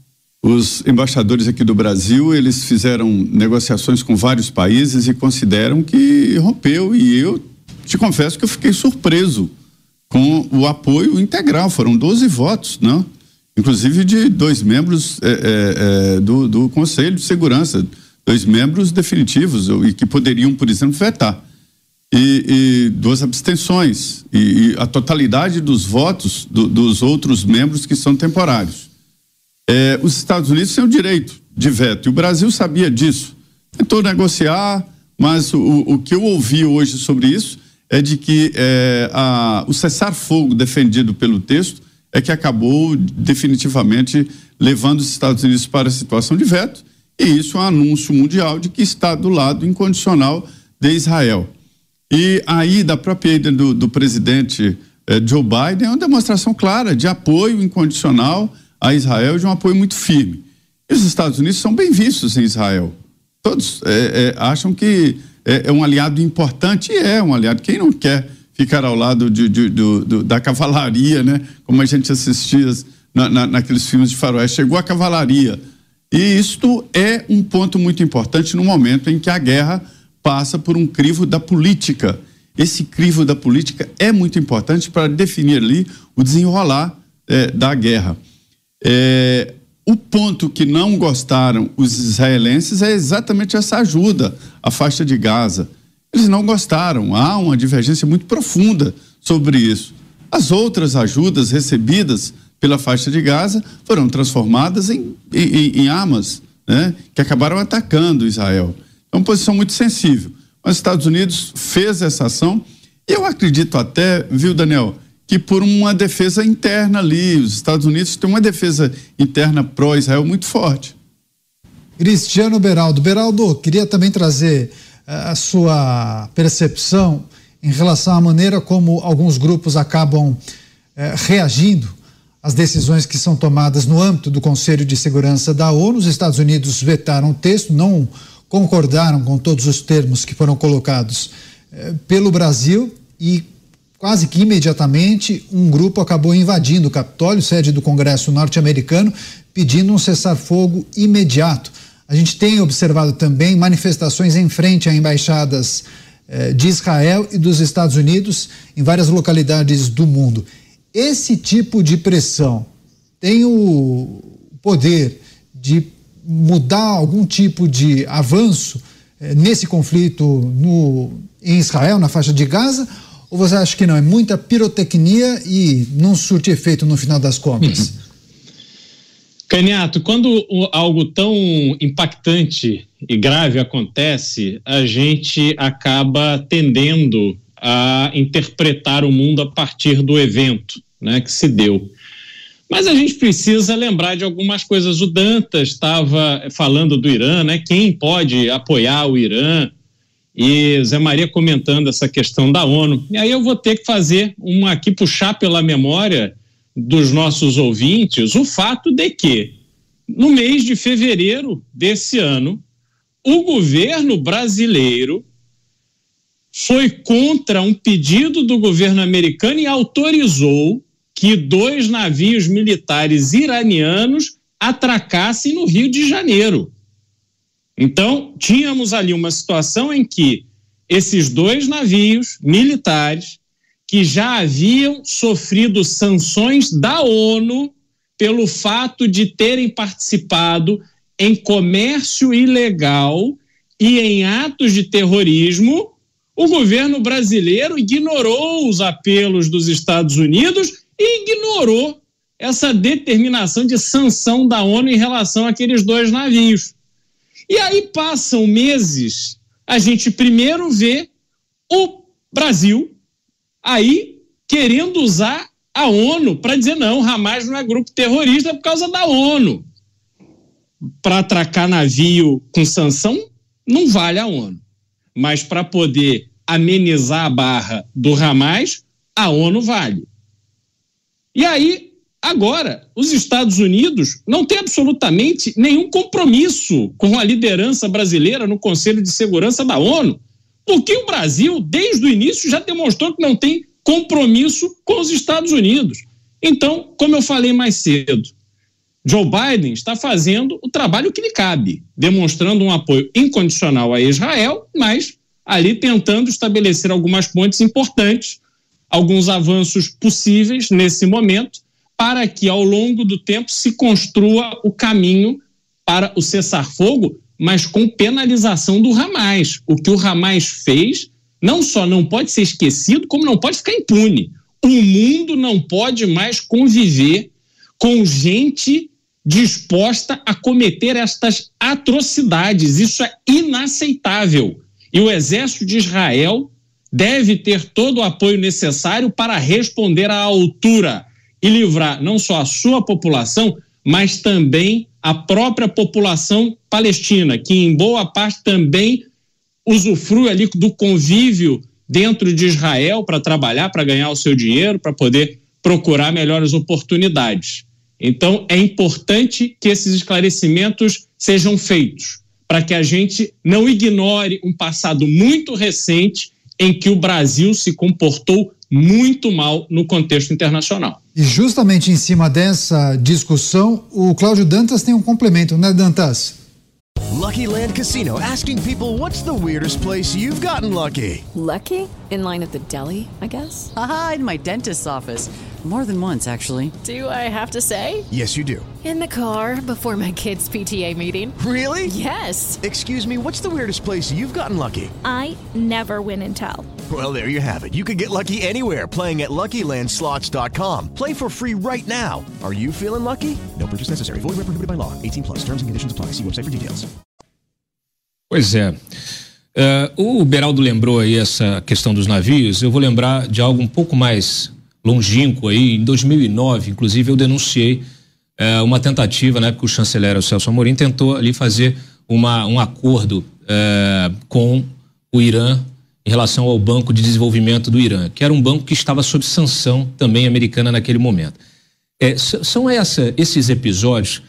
Speaker 3: Os embaixadores aqui do Brasil, eles fizeram negociações com vários países e consideram que rompeu e eu te confesso que eu fiquei surpreso com o apoio integral, foram 12 votos, não? Inclusive de dois membros é, é, é, do, do Conselho de Segurança, dois membros definitivos e que poderiam, por exemplo, vetar. E, e duas abstenções e, e, a totalidade dos votos do, dos outros membros que são temporários. É, os Estados Unidos têm o direito de veto e o Brasil sabia disso. Tentou negociar, mas o, o que eu ouvi hoje sobre isso é de que é, a, o cessar-fogo defendido pelo texto é que acabou definitivamente levando os Estados Unidos para a situação de veto, e isso é um anúncio mundial de que está do lado incondicional de Israel. E aí, da própria ida do, do presidente eh, Joe Biden, é uma demonstração clara de apoio incondicional a Israel de um apoio muito firme. E os Estados Unidos são bem vistos em Israel. Todos é, é, acham que é, é, um aliado importante e é um aliado. Quem não quer ficar ao lado de, de, da cavalaria, né? Como a gente assistia na, na, naqueles filmes de faroeste. Chegou a cavalaria. E isto é um ponto muito importante no momento em que a guerra passa por um crivo da política. Esse crivo da política é muito importante para definir ali o desenrolar é, da guerra. É, o ponto que não gostaram os israelenses é exatamente essa ajuda à faixa de Gaza. Eles não gostaram, há uma divergência muito profunda sobre isso. As outras ajudas recebidas pela faixa de Gaza foram transformadas em, em, em armas né, que acabaram atacando Israel. É uma posição muito sensível. Mas os Estados Unidos fez essa ação. Eu acredito até, viu, Daniel, que por uma defesa interna ali, os Estados Unidos têm uma defesa interna pró-Israel muito forte.
Speaker 2: Cristiano Beraldo. Beraldo, queria também trazer uh, a sua percepção em relação à maneira como alguns grupos acabam uh, reagindo às decisões que são tomadas no âmbito do Conselho de Segurança da ONU. Os Estados Unidos vetaram o texto, não concordaram com todos os termos que foram colocados uh, pelo Brasil e Quase que imediatamente, um grupo acabou invadindo o Capitólio, sede do Congresso norte-americano, pedindo um cessar-fogo imediato. A gente tem observado também manifestações em frente a embaixadas eh, de Israel e dos Estados Unidos em várias localidades do mundo. Esse tipo de pressão tem o poder de mudar algum tipo de avanço eh, nesse conflito no, em Israel, na faixa de Gaza? Ou você acha que não? É muita pirotecnia e não surte efeito no final das contas?
Speaker 4: Caniato, quando algo tão impactante e grave acontece, a gente acaba tendendo a interpretar o mundo a partir do evento né, que se deu. Mas a gente precisa lembrar de algumas coisas. O Dantas estava falando do Irã, né? Quem pode apoiar o Irã? E Zé Maria comentando essa questão da ONU. E aí eu vou ter que fazer uma aqui, puxar pela memória dos nossos ouvintes o fato de que, no mês de fevereiro desse ano, o governo brasileiro foi contra um pedido do governo americano e autorizou que dois navios militares iranianos atracassem no Rio de Janeiro. Então, tínhamos ali uma situação em que esses dois navios militares, que já haviam sofrido sanções da ONU pelo fato de terem participado em comércio ilegal e em atos de terrorismo, o governo brasileiro ignorou os apelos dos Estados Unidos e ignorou essa determinação de sanção da ONU em relação àqueles dois navios. E aí passam meses, a gente primeiro vê o Brasil aí querendo usar a ONU para dizer não, Hamas não é grupo terrorista por causa da ONU. Para atracar navio com sanção, não vale a ONU. Mas para poder amenizar a barra do Hamas, a ONU vale. E aí Agora, os Estados Unidos não têm absolutamente nenhum compromisso com a liderança brasileira no Conselho de Segurança da ONU, porque o Brasil, desde o início, já demonstrou que não tem compromisso com os Estados Unidos. Então, como eu falei mais cedo, Joe Biden está fazendo o trabalho que lhe cabe, demonstrando um apoio incondicional a Israel, mas ali tentando estabelecer algumas pontes importantes, alguns avanços possíveis nesse momento para que ao longo do tempo se construa o caminho para o cessar-fogo, mas com penalização do Hamas. O que o Hamas fez não só não pode ser esquecido, como não pode ficar impune. O mundo não pode mais conviver com gente disposta a cometer estas atrocidades. Isso é inaceitável. E o exército de Israel deve ter todo o apoio necessário para responder à altura e livrar não só a sua população, mas também a própria população palestina, que em boa parte também usufrui ali do convívio dentro de Israel para trabalhar, para ganhar o seu dinheiro, para poder procurar melhores oportunidades. Então, é importante que esses esclarecimentos sejam feitos, para que a gente não ignore um passado muito recente em que o Brasil se comportou muito mal no contexto internacional.
Speaker 2: E justamente em cima dessa discussão, o Cláudio Dantas tem um complemento, né, Dantas?
Speaker 10: Lucky Land Casino asking people what's the weirdest place you've gotten lucky?
Speaker 11: Lucky? In line at the deli, I guess?
Speaker 12: Aha, in my dentist's office. More than once, actually.
Speaker 11: Do I have to say?
Speaker 10: Yes, you do.
Speaker 11: In the car before my kids' PTA meeting.
Speaker 10: Really?
Speaker 11: Yes.
Speaker 10: Excuse me, what's the weirdest place you've gotten lucky?
Speaker 13: I never win and tell.
Speaker 10: Well, there you have it. You can get lucky anywhere playing at LuckyLandSlots.com. Play for free right now. Are you feeling lucky? No purchase necessary. Void where prohibited by law. 18 plus. Terms and conditions apply. See website for details.
Speaker 6: Pois é. Uh, o Beraldo lembrou aí essa questão dos navios. Eu vou lembrar de algo um pouco mais longínquo aí. Em 2009, inclusive, eu denunciei uh, uma tentativa, né, porque o chanceler o Celso Amorim tentou ali fazer uma, um acordo uh, com o Irã em relação ao Banco de Desenvolvimento do Irã, que era um banco que estava sob sanção também americana naquele momento. É, são essa, esses episódios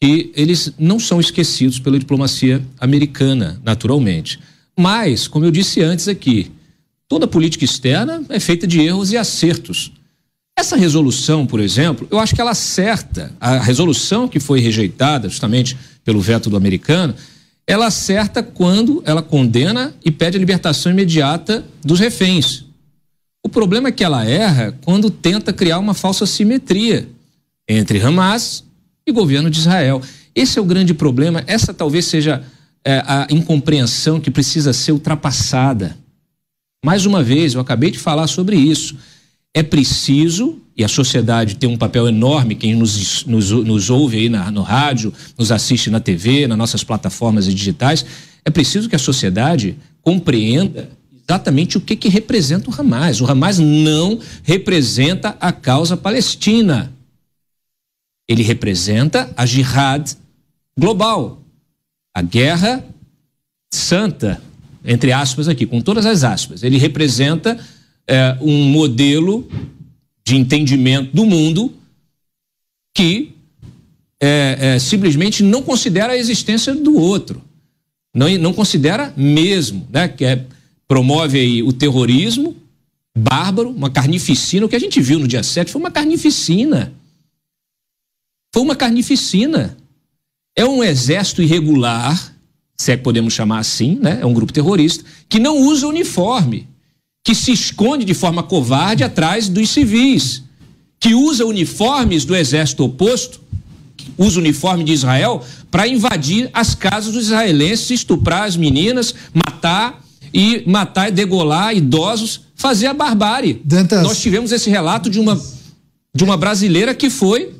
Speaker 6: que eles não são esquecidos pela diplomacia americana, naturalmente. Mas, como eu disse antes aqui, toda política externa é feita de erros e acertos. Essa resolução, por exemplo, eu acho que ela acerta. A resolução que foi rejeitada justamente pelo veto do americano, ela acerta quando ela condena e pede a libertação imediata dos reféns. O problema é que ela erra quando tenta criar uma falsa simetria entre Hamas e governo de Israel. Esse é o grande problema. Essa talvez seja é, a incompreensão que precisa ser ultrapassada. Mais uma vez, eu acabei de falar sobre isso. É preciso, e a sociedade tem um papel enorme, quem nos, nos, nos ouve aí na, no rádio, nos assiste na TV, nas nossas plataformas digitais, é preciso que a sociedade compreenda exatamente o que, que representa o Hamas. O Hamas não representa a causa palestina. Ele representa a jihad global, a guerra santa, entre aspas aqui, com todas as aspas. Ele representa é, um modelo de entendimento do mundo que é, é, simplesmente não considera a existência do outro, não, não considera mesmo, né? Que é, promove aí o terrorismo bárbaro, uma carnificina. O que a gente viu no dia 7 foi uma carnificina. Foi uma carnificina. É um exército irregular, se é que podemos chamar assim, né? É um grupo terrorista, que não usa uniforme que se esconde de forma covarde atrás dos civis, que usa uniformes do exército oposto, usa o uniforme de Israel para invadir as casas dos israelenses, estuprar as meninas, matar e matar e degolar idosos, fazer a barbárie.
Speaker 2: Dantas.
Speaker 6: Nós tivemos esse relato de uma de uma brasileira que foi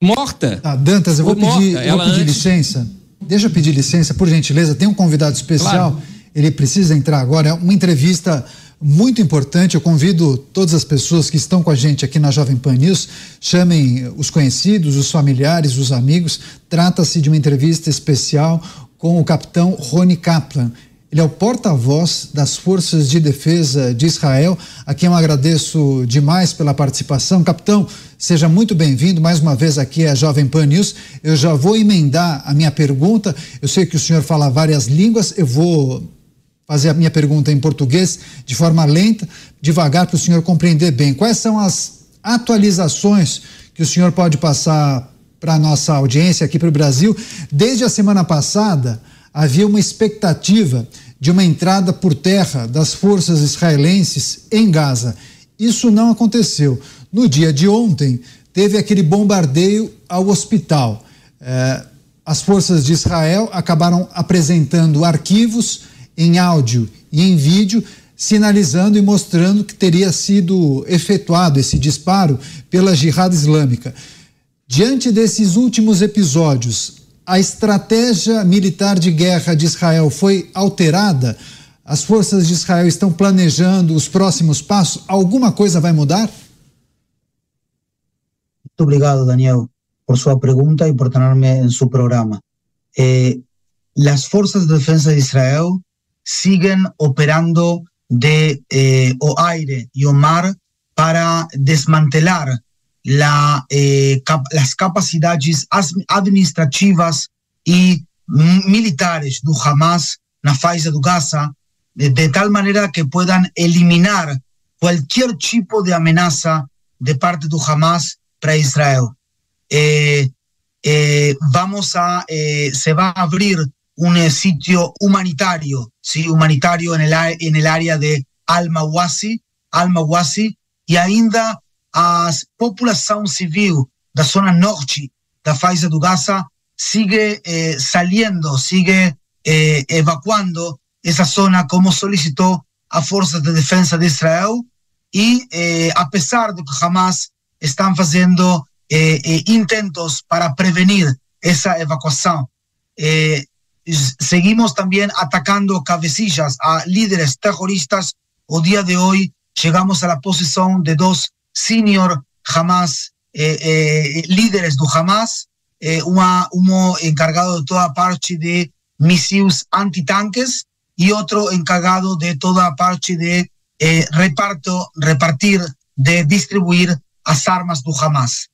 Speaker 6: morta.
Speaker 2: Tá, Dantas, eu vou pedir, eu vou pedir antes... licença. Deixa eu pedir licença, por gentileza. Tem um convidado especial. Claro. Ele precisa entrar agora. É uma entrevista muito importante. Eu convido todas as pessoas que estão com a gente aqui na Jovem Pan News, chamem os conhecidos, os familiares, os amigos. Trata-se de uma entrevista especial com o capitão Rony Kaplan. Ele é o porta-voz das Forças de Defesa de Israel, a quem eu agradeço demais pela participação. Capitão, seja muito bem-vindo mais uma vez aqui à Jovem Pan News. Eu já vou emendar a minha pergunta. Eu sei que o senhor fala várias línguas, eu vou fazer a minha pergunta em português de forma lenta, devagar, para o senhor compreender bem. Quais são as atualizações que o senhor pode passar para a nossa audiência aqui para o Brasil? Desde a semana passada, havia uma expectativa de uma entrada por terra das forças israelenses em Gaza. Isso não aconteceu. No dia de ontem, teve aquele bombardeio ao hospital. Eh, as forças de Israel acabaram apresentando arquivos em áudio e em vídeo, sinalizando e mostrando que teria sido efetuado esse disparo pela Jihad Islâmica. Diante desses últimos episódios, a estratégia militar de guerra de Israel foi alterada? As forças de Israel estão planejando os próximos passos? Alguma coisa vai mudar?
Speaker 14: Muito obrigado, Daniel, por sua pergunta e por ter-me em seu programa. Eh, as forças de defesa de Israel siguen operando de eh, o aire y o mar para desmantelar la, eh, las capacidades administrativas e militares do Hamas na faixa do Gaza, de, de, tal maneira que puedan eliminar qualquer tipo de ameaça de parte do Hamas para Israel. Eh, vamos a, se va a abrir un sitio humanitario, ¿sí? humanitario en el, en el área de Al-Mawasi, Al-Mawasi, e ainda a população civil da zona norte da faixa do Gaza sigue eh, saliendo, sigue eh, evacuando essa zona como solicitou a Forças de Defesa de Israel e eh, apesar de que Hamas estão fazendo intentos para prevenir essa evacuação, seguimos também atacando cabecillas a líderes terroristas. O dia de hoje chegamos à posição de dois senior Hamas, eh, eh, líderes do Hamas, eh, uma, um encargado de toda a parte de mísseis antitanques e outro encargado de toda a parte de reparto, repartir, de distribuir as armas do Hamas.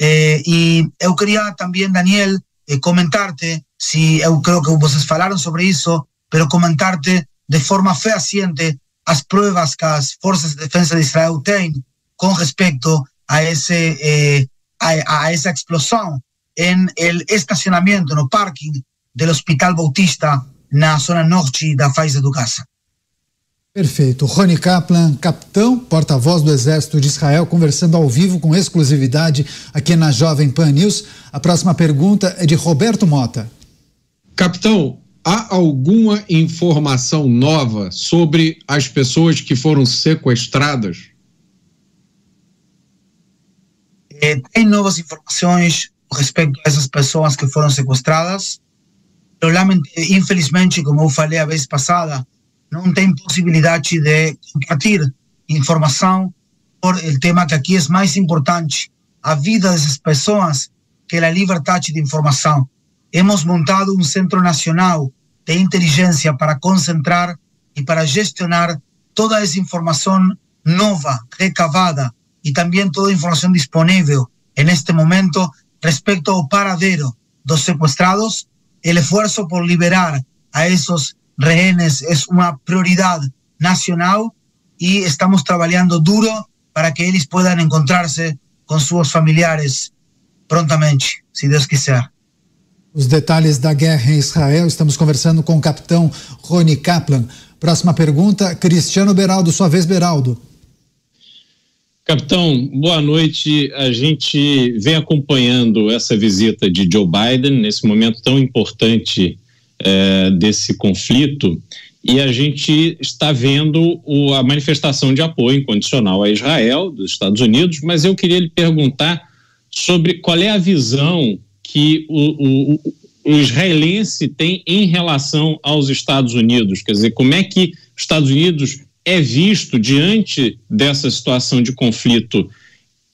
Speaker 14: e eu queria também, Daniel, comentar-te, se eu creio que vocês falaram sobre isso, pero comentar-te de forma fehaciente as pruebas que as forças de defesa de Israel têm con respecto a, eh, a, a, esa explosión en el estacionamiento, no parking del Hospital Bautista na zona norte da faixa do Gaza.
Speaker 2: Perfeito. Rony Kaplan, capitão, porta-voz do Exército de Israel, conversando ao vivo com exclusividade aqui na Jovem Pan News. A próxima pergunta é de Roberto Mota.
Speaker 7: Capitão, há alguma informação nova sobre as pessoas que foram sequestradas?
Speaker 14: Eh, tem novas informações respeito a essas pessoas que foram sequestradas. infelizmente, como eu falei a vez passada, não tem possibilidade de compartilhar informação por o tema que aqui é mais importante, a vida dessas pessoas, que é a liberdade de informação. Hemos montado um centro nacional de inteligência para concentrar e para gestionar toda essa informação nova, recavada, y también toda información disponible en este momento respecto al paradero de los secuestrados. El esfuerzo por liberar a esos rehenes es una prioridad nacional y estamos trabajando duro para que ellos puedan encontrarse con sus familiares prontamente, si Dios quiser.
Speaker 2: Os detalhes da guerra em Israel, estamos conversando com o capitão Rony Kaplan. Próxima pergunta, Cristiano Beraldo, sua vez, Beraldo.
Speaker 4: Capitão, boa noite. A gente vem acompanhando essa visita de Joe Biden nesse momento tão importante é, desse conflito e a gente está vendo o, a manifestação de apoio incondicional a Israel dos Estados Unidos, mas eu queria lhe perguntar sobre qual é a visão que o, israelense tem em relação aos Estados Unidos, quer dizer, como é que os Estados Unidos é visto diante dessa situação de conflito?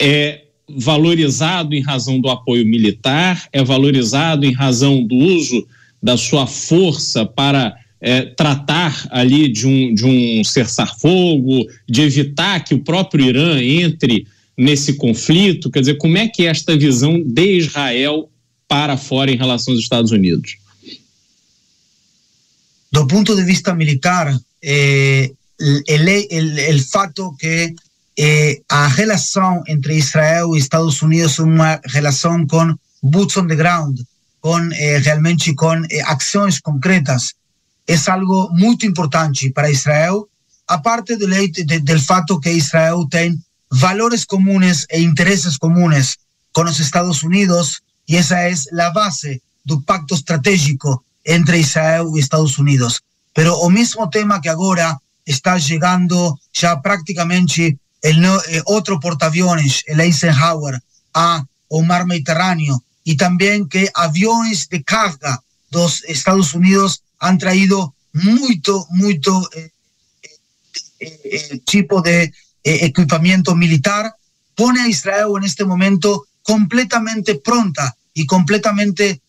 Speaker 4: É valorizado em razão do apoio militar, é valorizado em razão do uso da sua força para é, tratar ali de um, de um cessar-fogo, de evitar que o próprio Irã entre nesse conflito? Quer dizer, como é que é esta visão de Israel para fora em relação aos Estados Unidos?
Speaker 14: Do ponto de vista militar, eh, el, el, el fato que eh, a relación entre Israel y Estados Unidos es una relación con boots on the ground, con eh, realmente eh, acciones concretas, es algo muy importante para Israel, aparte del, de, del fato que Israel tiene valores comunes e intereses comunes con los Estados Unidos y esa es la base del pacto estratégico entre Israel y Estados Unidos. Pero el mismo tema que ahora está llegando ya prácticamente el eh, otro portaaviones, el Eisenhower, a o mar Mediterráneo y también que aviones de carga de los Estados Unidos han traído mucho, mucho eh, eh, tipo de equipamiento militar, pone a Israel en este momento completamente pronta y completamente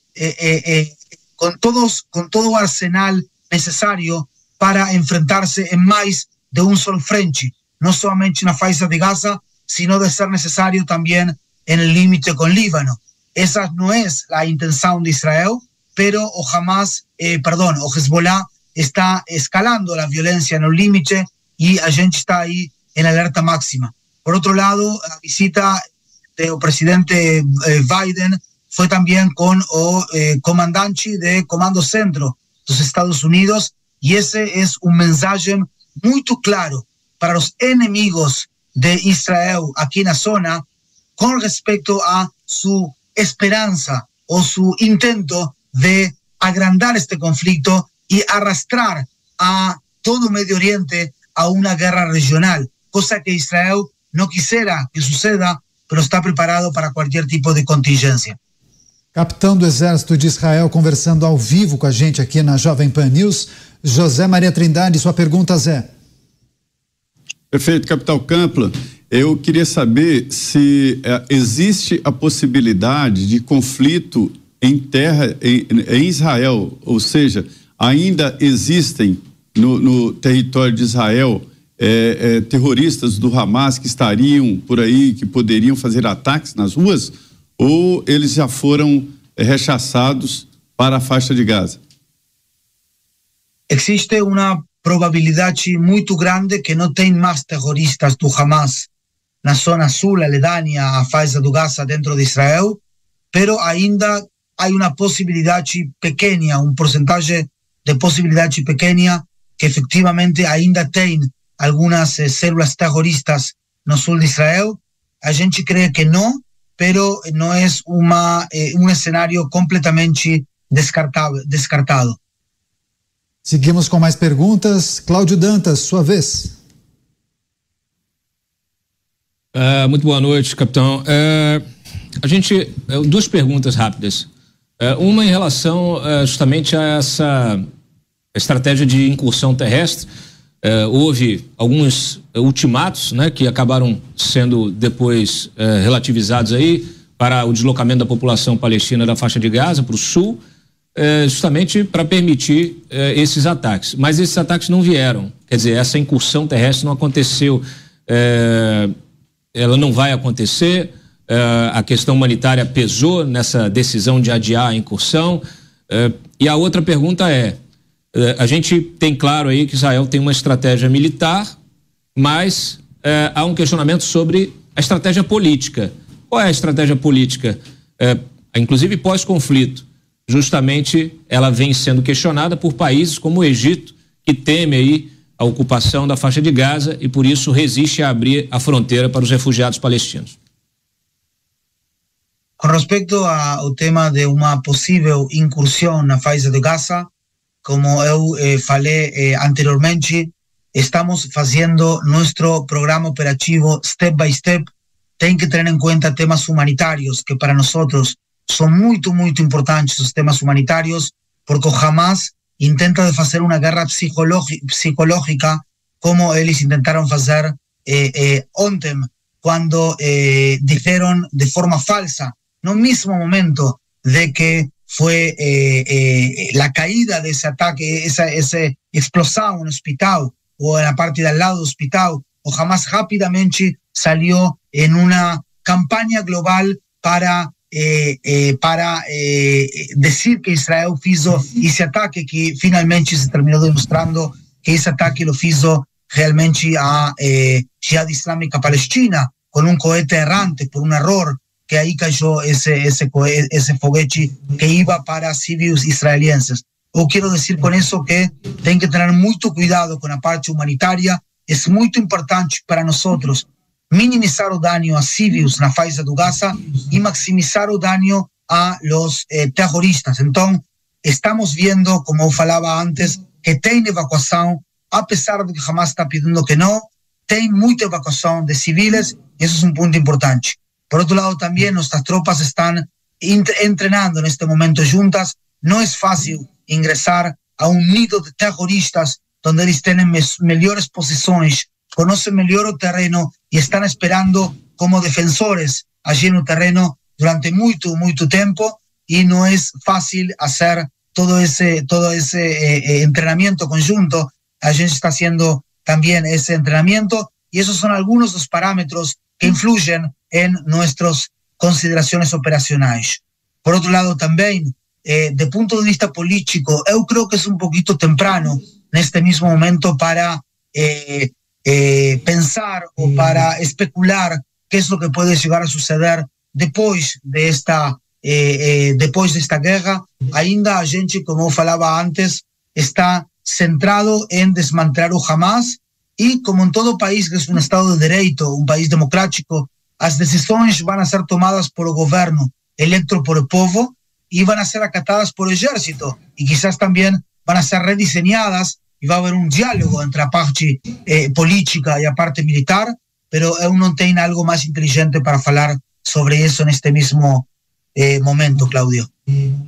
Speaker 14: con todos, con todo arsenal necesario para enfrentarse en más de un solo frente, no solamente na faixa de Gaza, sino de ser necesario también en el límite con Líbano. Esa no es la intención de Israel, pero o jamás, eh, perdón, o Hezbollah está escalando la violencia en el límite y a gente está ahí en alerta máxima. Por otro lado, la visita del presidente eh, Biden fue también con o eh, de Comando Centro de los Estados Unidos y ese es un mensaje muy claro para los enemigos de Israel aquí en la zona con respecto a su esperanza o su intento de agrandar este conflicto y arrastrar a todo Medio Oriente a una guerra regional, cosa que Israel no quisiera que suceda, pero está preparado para cualquier tipo de contingencia.
Speaker 2: Capitão do Exército de Israel conversando ao vivo com a gente aqui na Jovem Pan News. José Maria Trindade, sua pergunta, Zé.
Speaker 3: Perfeito, Capitão Campla. Eu queria saber se é, existe a possibilidade de conflito em terra, em, em Israel, ou seja, ainda existem no, no território de Israel é, é, terroristas do Hamas que estariam por aí, que poderiam fazer ataques nas ruas, ou eles já foram rechaçados para a faixa de Gaza?
Speaker 14: Existe uma probabilidade muito grande que não tem mais terroristas do Hamas na zona sul, aledaña à faixa do Gaza dentro de Israel, pero ainda há uma possibilidade pequena, um porcentagem de possibilidade pequena que efectivamente ainda tem algunas eh, células terroristas no sul de Israel. A gente cree que no, pero no es uma, eh, un escenario completamente descartado, descartado.
Speaker 2: Seguimos com mais perguntas. Cláudio Dantas, sua vez.
Speaker 6: Uh, muito boa noite, capitão. Uh, a gente. Uh, duas perguntas rápidas. uma em relação justamente a essa estratégia de incursão terrestre. Houve alguns ultimatos né, que acabaram sendo depois relativizados aí para o deslocamento da população palestina da faixa de Gaza para o sul, justamente para permitir esses ataques. Mas esses ataques não vieram. Quer dizer, essa incursão terrestre não aconteceu ela não vai acontecer. A questão humanitária pesou nessa decisão de adiar a incursão. E a outra pergunta é: a gente tem claro aí que Israel tem uma estratégia militar, mas há um questionamento sobre a estratégia política. Qual é a estratégia política? inclusive pós-conflito. Justamente ela vem sendo questionada por países como o Egito, que teme aí a ocupação da faixa de Gaza e por isso resiste a abrir a fronteira para os refugiados palestinos.
Speaker 14: Com respeito ao tema de uma possível incursão na faixa de Gaza, como eu eh, falei eh, anteriormente, estamos fazendo nosso programa operativo step by step. Tem que ter em conta temas humanitários, que para nós são muito, muito importantes os temas humanitários, porque o Hamas intenta de hacer una guerra psicológica como ellos intentaron hacer eh, eh, ontem, cuando eh, dijeron de forma falsa, no mismo momento de que fue eh, eh, la caída de ese ataque, esa, ese explosión en el hospital o en la parte del lado del hospital, o jamás rápidamente salió en una campaña global para eh, eh, para eh, decir que Israel hizo ese ataque que finalmente se terminó demostrando que ese ataque lo hizo realmente a eh, Jihad Islámica Palestina con un cohete errante por un error que ese, ese, ese foguete que iba para civiles israelienses. Yo quiero decir con eso que tienen que tener mucho cuidado con la parte humanitaria. Es muy importante para nosotros minimizar o daño a civis na faixa do Gaza e maximizar o daño a los eh, terroristas. Então, estamos vendo, como eu falava antes, que tem evacuação, apesar de que Hamas está pedindo que não, tem muita evacuação de civis, isso é um ponto importante. Por outro lado, também nossas tropas estão entrenando neste momento juntas, não é fácil ingressar a um nido de terroristas onde eles têm melhores posições conocen mejor el terreno y están esperando como defensores allí en el terreno durante mucho, mucho tiempo. Y no es fácil hacer todo ese, todo ese eh, eh, entrenamiento conjunto. La gente está haciendo también ese entrenamiento. Y esos son algunos de los parámetros que influyen en nuestras consideraciones operacionales. Por otro lado, también, eh, de punto de vista político, yo creo que es un poquito temprano en este mismo momento para eh, eh, pensar o para especular qué es lo que puede llegar a suceder después de esta, eh, eh, después de esta guerra. Ainda a gente, como falaba antes, está centrado en desmantelar o Hamas y como en todo país que es un Estado de Derecho, un país democrático, las decisiones van a ser tomadas por el gobierno electo por pueblo y van a ser acatadas por el ejército y quizás también van a ser rediseñadas y va a haber un diálogo entre la parte eh, política y la parte militar, pero eu não tenho algo mais inteligente para falar sobre isso neste mesmo eh, momento, Claudio.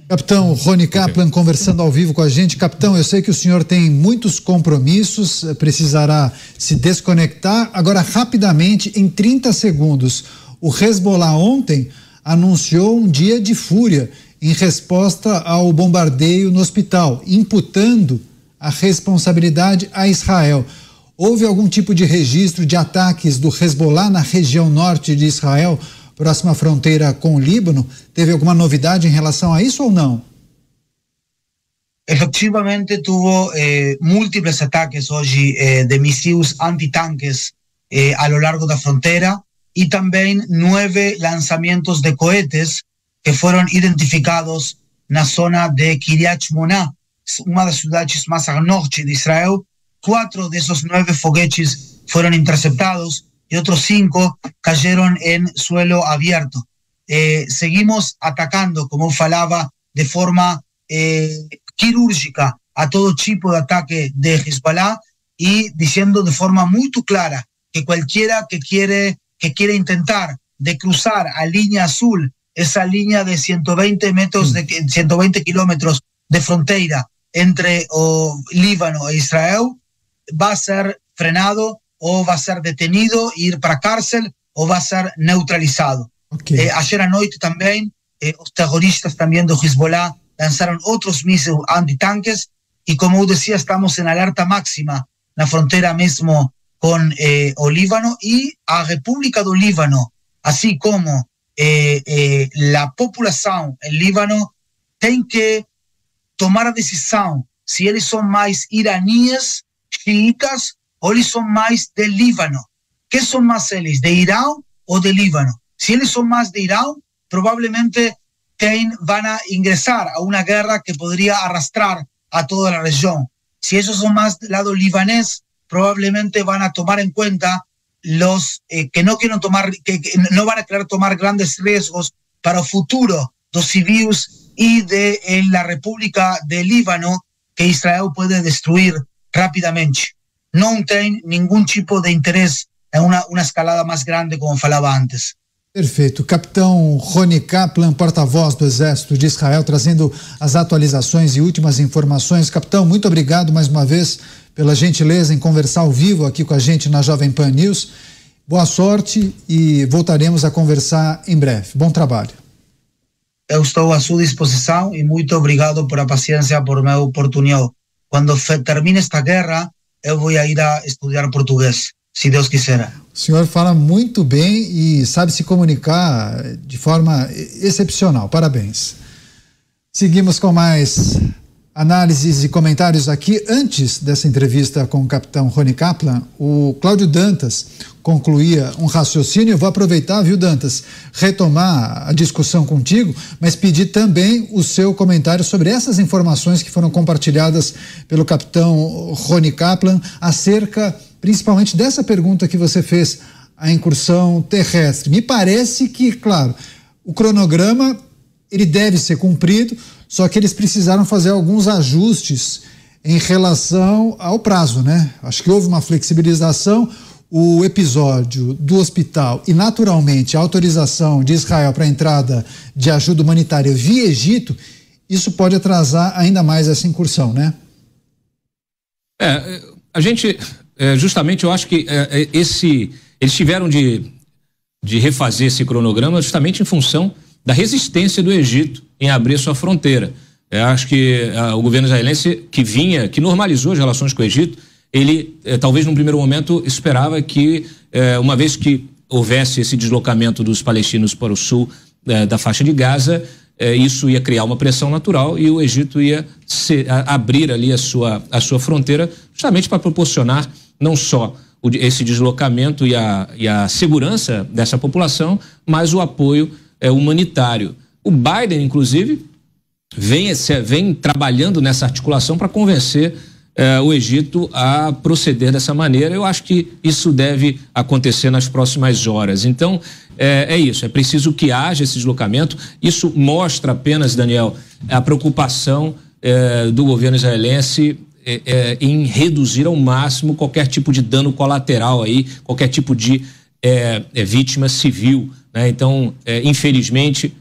Speaker 2: Capitão Rony Kaplan conversando ao vivo com a gente. Capitão, eu sei que o senhor tem muitos compromissos, eh, precisará se desconectar. Agora, rapidamente, em 30 segundos, o Hezbollah ontem anunciou um dia de fúria em resposta ao bombardeio no hospital, imputando a responsabilidade a Israel. Houve algum tipo de registro de ataques do Hezbollah na região norte de Israel, próxima fronteira com o Líbano? Teve alguma novidade em relação a isso ou não?
Speaker 14: Efectivamente, tuvo eh, múltiples ataques hoje eh, de mísseis antitanques eh, a lo largo da frontera y también nueve lanzamientos de cohetes que fueron identificados na zona de Kiryat Shmona, uma das cidades mais al norte de Israel. Cuatro de esos nueve foguetes fueron interceptados y otros cinco cayeron en suelo abierto. Eh, seguimos atacando, como falaba, de forma eh, quirúrgica a todo tipo de ataque de Hezbollah y diciendo de forma muy clara que cualquiera que quiere, que quiere intentar de cruzar a línea azul, esa línea de 120 metros, de 120 kilómetros de frontera entre Líbano e Israel, va a ser frenado o va a ser detenido, ir para cárcel o va a ser neutralizado.
Speaker 2: Okay.
Speaker 14: Eh, ayer anoche también eh, los terroristas también de Hezbollah lanzaron otros misiles antitanques y como decía, estamos en alerta máxima la frontera mismo con eh, o Líbano y a República do Líbano, así como la población en Líbano, tiene que tomar a decisão se eles são mais iraníes, xiitas, ou eles são mais de Líbano. Que são mais eles, de Irão ou de Líbano? Se eles são mais de Irão, provavelmente tem, van a ingressar a uma guerra que poderia arrastrar a toda a região. Si esos son más del lado libanés, probablemente van a tomar en cuenta los eh, que no quieren tomar, que, no van a querer tomar grandes riesgos para el futuro dos civiles y de en la República de Líbano que Israel puede destruir rápidamente. No tiene ningún tipo de interés en una, una escalada más grande como falaba antes.
Speaker 2: Perfeito. Capitão Rony Kaplan, porta-voz do Exército de Israel, trazendo as atualizações e últimas informações. Capitão, muito obrigado mais uma vez pela gentileza em conversar ao vivo aqui com a gente na Jovem Pan News. Boa sorte e voltaremos a conversar em breve. Bom trabalho.
Speaker 14: Eu estou à sua disposição e muito obrigado por a paciência, por minha oportunidade. Quando termine esta guerra, eu vou ir a estudar português, se Deus quiser.
Speaker 2: O senhor fala muito bem e sabe se comunicar de forma excepcional. Parabéns. Seguimos com mais análises e comentários aqui. Antes dessa entrevista com o capitão Rony Kaplan, o Cláudio Dantas concluía um raciocínio. Eu vou aproveitar, viu, Dantas, retomar a discussão contigo, mas pedir também o seu comentário sobre essas informações que foram compartilhadas pelo capitão Rony Kaplan acerca principalmente dessa pergunta que você fez, a incursão terrestre. Me parece que, claro, o cronograma ele deve ser cumprido, só que eles precisaram fazer alguns ajustes em relação ao prazo, né? Acho que houve uma flexibilização. O episódio do hospital e, naturalmente, a autorização de Israel para a entrada de ajuda humanitária via Egito, isso pode atrasar ainda mais essa incursão, né?
Speaker 6: É, a gente é, justamente eu acho que é, esse eles tiveram de, de refazer esse cronograma justamente em função da resistência do Egito em abrir sua fronteira. Eu acho que a, o governo israelense que vinha, que normalizou as relações com o Egito, ele talvez num primeiro momento esperava que uma vez que houvesse esse deslocamento dos palestinos para o sul eh, da faixa de Gaza, eh, isso ia criar uma pressão natural e o Egito ia se, a, abrir ali a sua, a sua fronteira, justamente para proporcionar não só o, esse deslocamento e a, e a segurança dessa população, mas o apoio eh, humanitário. O Biden, inclusive, vem, vem trabalhando nessa articulação para convencer eh, o Egito a proceder dessa maneira. Eu acho que isso deve acontecer nas próximas horas. Então, é, é, isso, é preciso que haja esse deslocamento. Isso mostra apenas, Daniel, a preocupação é, do governo israelense é, é em reduzir ao máximo qualquer tipo de dano colateral aí, qualquer tipo de é, é, vítima civil. Né? Então, infelizmente,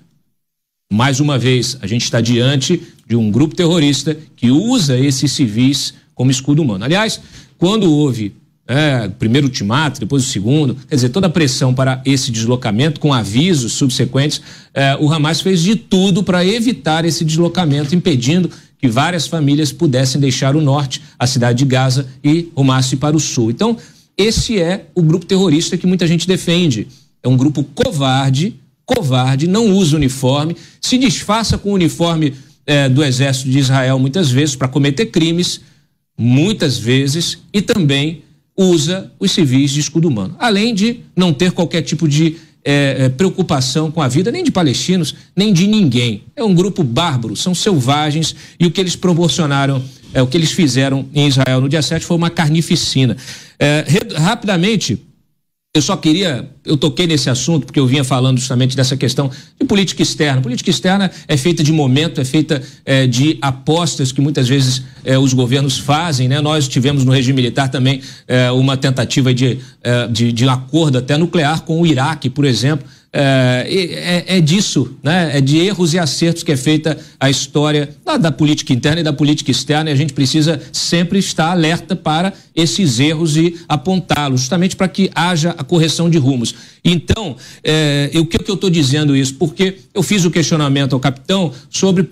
Speaker 6: mais uma vez, a gente está diante de um grupo terrorista que usa esses civis como escudo humano. Aliás, quando houve é, primeiro ultimato, depois o segundo, quer dizer, toda a pressão para esse deslocamento, com avisos subsequentes, é, o Hamas fez de tudo para evitar esse deslocamento, impedindo que várias famílias pudessem deixar o norte, a cidade de Gaza, e rumasse para o sul. Então, esse é o grupo terrorista que muita gente defende. É um grupo covarde, covarde, não usa uniforme, se disfarça com o uniforme é, do exército de Israel muitas vezes para cometer crimes, muitas vezes, e também usa os civis de escudo humano. Além de não ter qualquer tipo de é, é, preocupação com a vida nem de palestinos, nem de ninguém. É um grupo bárbaro, são selvagens e o que eles proporcionaram, é, o que eles fizeram em Israel no dia 7 foi uma carnificina. É, rapidamente, eu só queria, eu toquei nesse assunto porque eu vinha falando justamente dessa questão de política externa. Política externa é feita de momento, é feita é, de apostas que muitas vezes é, os governos fazem, né? Nós tivemos no regime militar também é, uma tentativa de, é, de, de acordo até nuclear com o Iraque, por exemplo. É, é, é, disso, né? É de erros e acertos que é feita a história da, da, política interna e da política externa e a gente precisa sempre estar alerta para esses erros e apontá-los, justamente para que haja a correção de rumos. Então, é, o que, que eu estou dizendo isso? Porque eu fiz o questionamento ao capitão sobre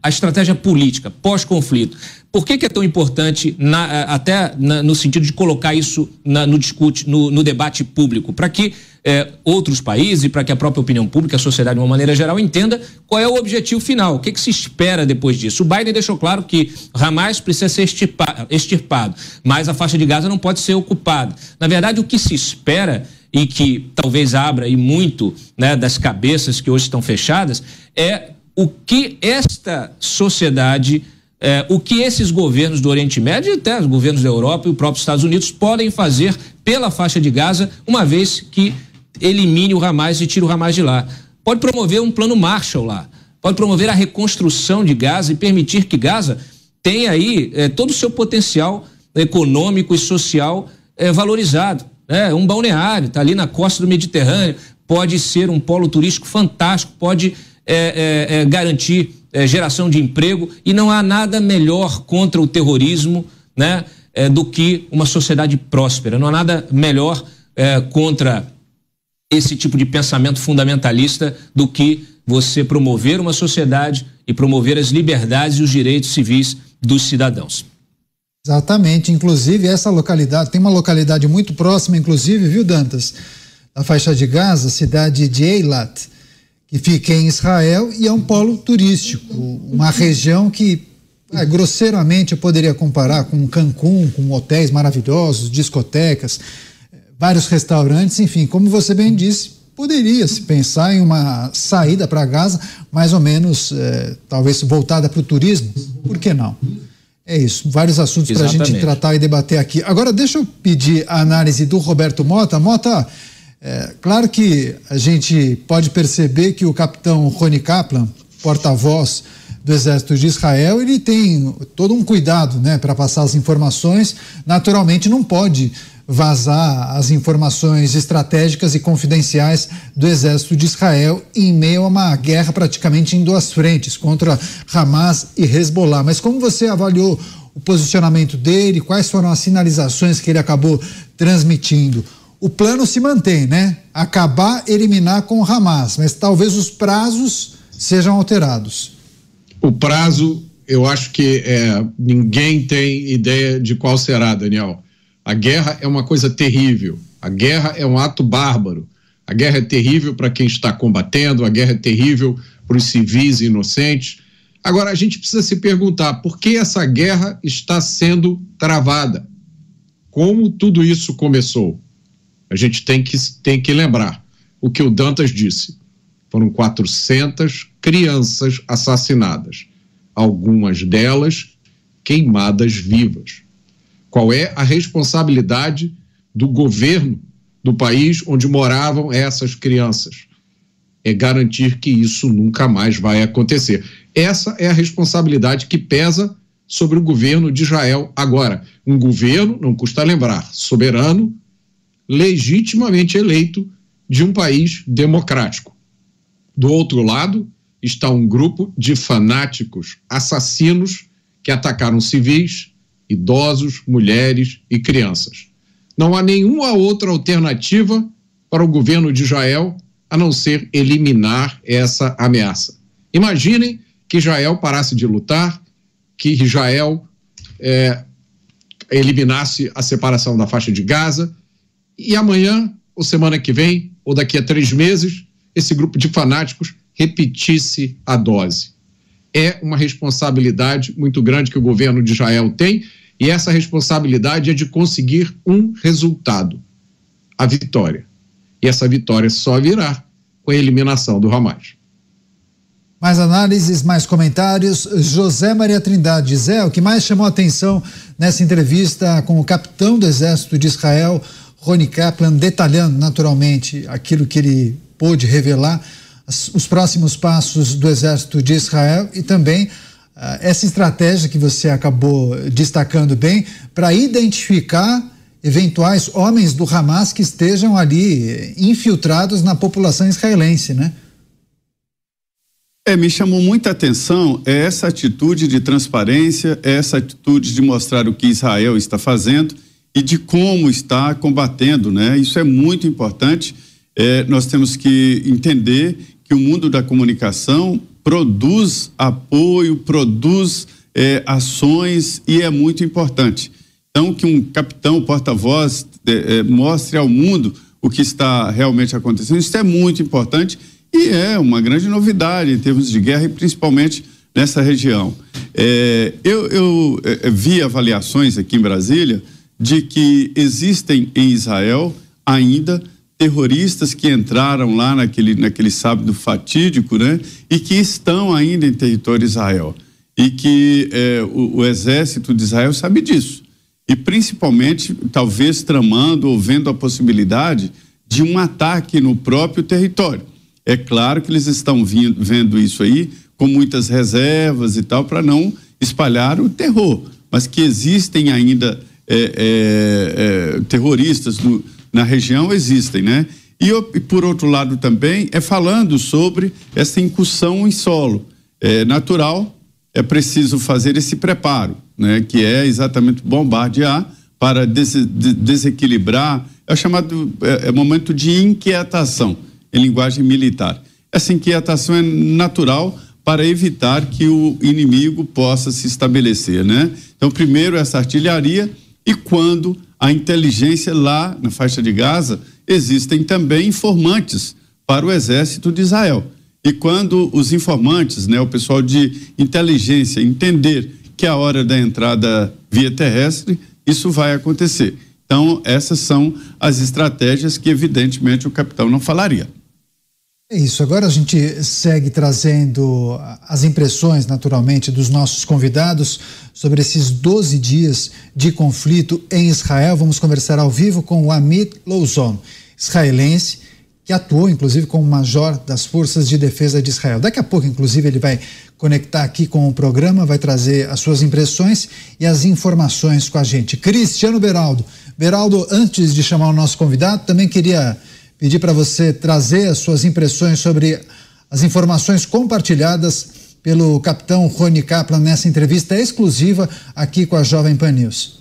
Speaker 6: a estratégia política pós-conflito. Por que, que, é tão importante, na, até na, no sentido de colocar isso na, no, discute, no, no debate público, para que é, outros países para que a própria opinião pública, a sociedade de uma maneira geral, entenda qual é o objetivo final, o que, que se espera depois disso. O Biden deixou claro que Hamas precisa ser extirpado, extirpado, mas a faixa de Gaza não pode ser ocupada. Na verdade, o que se espera e que talvez abra e muito né, das cabeças que hoje estão fechadas é o que esta sociedade, é, o que esses governos do Oriente Médio e até os governos da Europa e o próprio Estados Unidos podem fazer pela faixa de Gaza, uma vez que elimine o Hamas e tire o Hamas de lá. Pode promover um plano Marshall lá. Pode promover a reconstrução de Gaza e permitir que Gaza tenha aí é, todo o seu potencial econômico e social é, valorizado. É, um balneário, está ali na costa do Mediterrâneo, pode ser um polo turístico fantástico, pode é, garantir geração de emprego e não há nada melhor contra o terrorismo né, do que uma sociedade próspera. Não há nada melhor contra esse tipo de pensamento fundamentalista do que você promover uma sociedade e promover as liberdades e os direitos civis dos cidadãos.
Speaker 2: Exatamente, inclusive essa localidade, tem uma localidade muito próxima, inclusive, viu, Dantas? Da faixa de Gaza, cidade de Eilat, que fica em Israel e é um polo turístico, uma região que é, grosseiramente eu poderia comparar com Cancún, com hotéis maravilhosos, discotecas, vários restaurantes, enfim, como você bem disse, poderia se pensar em uma saída para Gaza, mais ou menos, é, talvez voltada para o turismo, por que não? É isso, vários assuntos para a gente tratar e debater aqui. Agora, deixa eu pedir a análise do Roberto Mota. Mota, é, claro que a gente pode perceber que o capitão Rony Kaplan, porta-voz do Exército de Israel, ele tem todo um cuidado né, para passar as informações. Naturalmente, não pode vazar as informações estratégicas e confidenciais do Exército de Israel em meio a uma guerra praticamente em duas frentes contra Hamas e Hezbollah. Mas como você avaliou o posicionamento dele? Quais foram as sinalizações que ele acabou transmitindo? o plano se mantém, né? Acabar, eliminar com o Hamas, mas talvez os prazos sejam alterados.
Speaker 7: O prazo, eu acho que é, ninguém tem ideia de qual será, Daniel. A guerra é uma coisa terrível. A guerra é um ato bárbaro. A guerra é terrível para quem está combatendo, a guerra é terrível para os civis inocentes. Agora, a gente precisa se perguntar por que essa guerra está sendo travada? Como tudo isso começou? A gente tem que, tem que lembrar o que o Dantas disse. Foram 400 crianças assassinadas, algumas delas queimadas vivas. Qual é a responsabilidade do governo do país onde moravam essas crianças? É garantir que isso nunca mais vai acontecer. Essa é a responsabilidade que pesa sobre o governo de Israel agora. Um governo, não custa lembrar, soberano, legitimamente eleito de um país democrático. Do outro lado está um grupo de fanáticos assassinos que atacaram civis, idosos, mulheres e crianças. Não há nenhuma outra alternativa para o governo de Israel a não ser eliminar essa ameaça. Imaginem que Israel parasse de lutar, que Israel é, eliminasse a separação da faixa de Gaza, e amanhã, ou semana que vem, ou daqui a três meses, esse grupo de fanáticos repetisse a dose. É uma responsabilidade muito grande que o governo de Israel tem, e essa responsabilidade é de conseguir um resultado: a vitória. E essa vitória só virá com a eliminação do Hamas.
Speaker 2: Mais análises, mais comentários. José Maria Trindade, Zé, o que mais chamou a atenção nessa entrevista com o capitão do Exército de Israel, Rony Kaplan, detalhando naturalmente aquilo que ele pôde revelar, os próximos passos do Exército de Israel e também uh, essa estratégia que você acabou destacando bem para identificar eventuais homens do Hamas que estejam ali infiltrados na população israelense, né?
Speaker 3: É, me chamou muita atenção essa atitude de transparência, essa atitude de mostrar o que Israel está fazendo e de como está combatendo, né? Isso é muito importante. É, nós temos que entender que o mundo da comunicação produz apoio, produz é, ações e é muito importante. Então, que um capitão, porta-voz, é, é, mostre ao mundo o que está realmente acontecendo, isso é muito importante e é uma grande novidade em termos de guerra e principalmente nessa região. É, eu, eu é, vi avaliações aqui em Brasília de que existem em Israel ainda terroristas que entraram lá naquele, naquele sábado fatídico, né? E que estão ainda em território Israel. E que é, o, o exército de Israel sabe disso e principalmente talvez tramando ou vendo a possibilidade de um ataque no próprio território. É claro que eles estão vindo, vendo isso aí com muitas reservas e tal para não espalhar o terror, mas que existem ainda é, é, é, terroristas no, na região existem, né? E, e, por outro lado também é falando sobre essa incursão em solo é natural é preciso fazer esse preparo, né, que é exatamente bombardear para des desequilibrar, é chamado é, é momento de inquietação em linguagem militar. Essa inquietação é natural para evitar que o inimigo possa se estabelecer, né? Então, primeiro essa artilharia e quando a inteligência lá na faixa de Gaza existem também informantes para o exército de Israel. E quando os informantes, né, o pessoal de inteligência, entender que é a hora da entrada via terrestre, isso vai acontecer. Então, essas são as estratégias que, evidentemente, o capitão não falaria.
Speaker 2: É isso. Agora a gente segue trazendo as impressões, naturalmente, dos nossos convidados sobre esses 12 dias de conflito em Israel. Vamos conversar ao vivo com o Amit Louzon, israelense que atuou inclusive como major das Forças de Defesa de Israel. Daqui a pouco, inclusive, ele vai conectar aqui com o programa, vai trazer as suas impressões e as informações com a gente. Cristiano Beraldo. Beraldo, antes de chamar o nosso convidado, também queria pedir para você trazer as suas impressões sobre as informações compartilhadas pelo capitão Rony Kaplan nessa entrevista exclusiva aqui com a Jovem Pan News.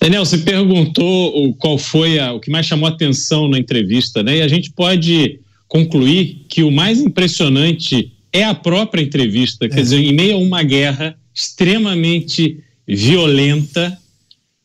Speaker 4: Daniel, você perguntou qual foi a, o que mais chamou atenção na entrevista, né? E a gente pode concluir que o mais impressionante é a própria entrevista, é. quer dizer, em meio a uma guerra extremamente violenta,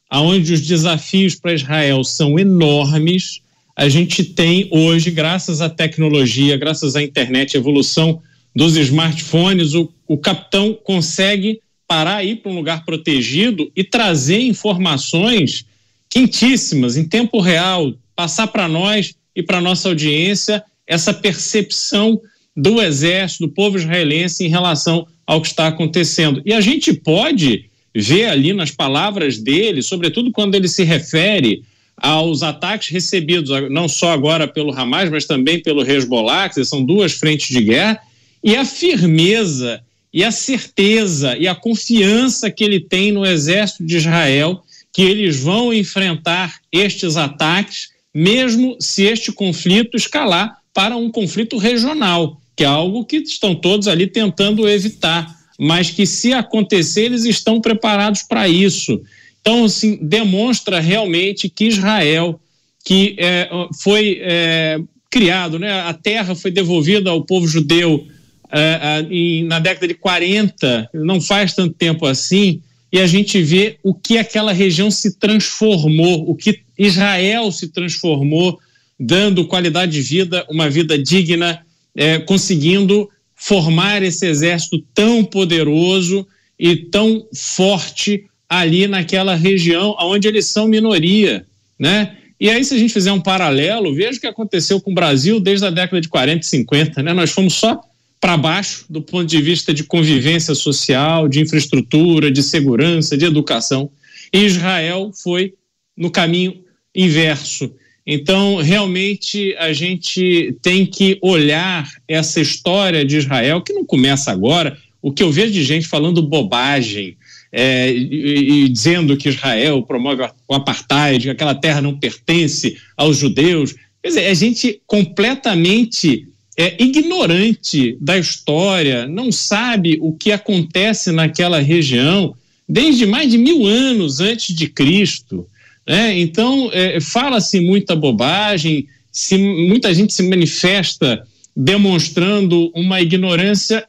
Speaker 4: aonde os desafios para Israel são enormes, a gente tem hoje, graças à tecnologia, graças à internet, evolução dos smartphones, o, o capitão consegue parar aí para um lugar protegido e trazer informações quentíssimas, em tempo real, passar para nós e para nossa audiência essa percepção do exército, do povo israelense em relação ao que está acontecendo. E a gente pode ver ali nas palavras dele, sobretudo quando ele se refere aos ataques recebidos, não só agora pelo Hamas, mas também pelo Hezbollah, que são duas frentes de guerra, e a firmeza e a certeza e a confiança que ele tem no exército de Israel que eles vão enfrentar estes ataques, mesmo se este conflito escalar para um conflito regional, que é algo que estão todos ali tentando evitar, mas que se acontecer eles estão preparados para isso. Então, assim, demonstra realmente que Israel, que é, foi é, criado, né, a terra foi devolvida ao povo judeu é, em, na década de 40, não faz tanto tempo assim, e a gente vê o que aquela região se transformou, o que Israel se transformou, dando qualidade de vida, uma vida digna, é, conseguindo formar esse exército tão poderoso e tão forte ali naquela região onde eles são minoria, né? E aí, se a gente fizer um paralelo, veja o que aconteceu com o Brasil desde a década de 40 e 50, né? Nós fomos só para baixo do ponto de vista de convivência social, de infraestrutura, de segurança, de educação. E Israel foi no caminho inverso. Então, realmente, a gente tem que olhar essa história de Israel, que não começa agora. O que eu vejo de gente falando bobagem, é, e, e, dizendo que Israel promove o apartheid, que aquela terra não pertence aos judeus. Quer dizer, é gente completamente é, ignorante da história, não sabe o que acontece naquela região desde mais de mil anos antes de Cristo. Né? Então, é, fala-se muita bobagem, se, muita gente se manifesta demonstrando uma ignorância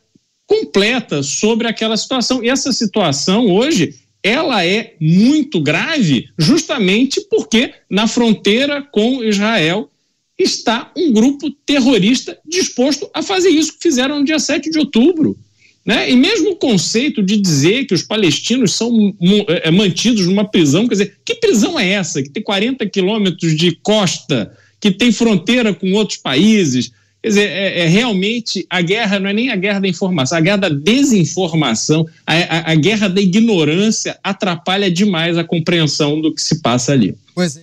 Speaker 4: completa sobre aquela situação. E essa situação hoje ela é muito grave, justamente porque na fronteira com Israel está um grupo terrorista disposto a fazer isso que fizeram no dia 7 de outubro. Né? E mesmo o conceito de dizer que os palestinos são é, é, mantidos numa prisão, quer dizer, que prisão é essa? Que tem 40 quilômetros de costa, que tem fronteira com outros países. Quer dizer, é, é, realmente a guerra não é nem a guerra da informação, a guerra da desinformação, a, a, a guerra da ignorância atrapalha demais a compreensão do que se passa ali.
Speaker 2: Pois é.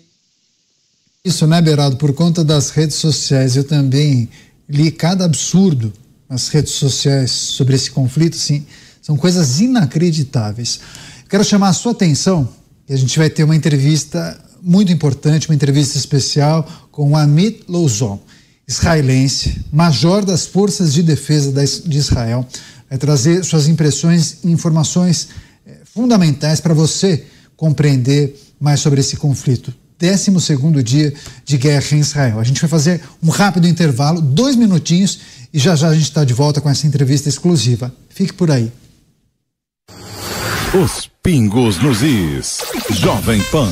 Speaker 2: Isso, né, Beraldo? Por conta das redes sociais, eu também li cada absurdo nas redes sociais sobre esse conflito, sim, são coisas inacreditáveis. Quero chamar a sua atenção e a gente vai ter uma entrevista muito importante, uma entrevista especial com o Amit Louzon, israelense, major das Forças de Defesa de Israel. Vai trazer suas impressões e informações eh, fundamentais para você compreender mais sobre esse conflito. 12 segundo dia de guerra em Israel. A gente vai fazer um rápido intervalo, dois minutinhos, e já já a gente está de volta com essa entrevista exclusiva. Fique por aí.
Speaker 1: Os pingos nos is. Jovem Pan.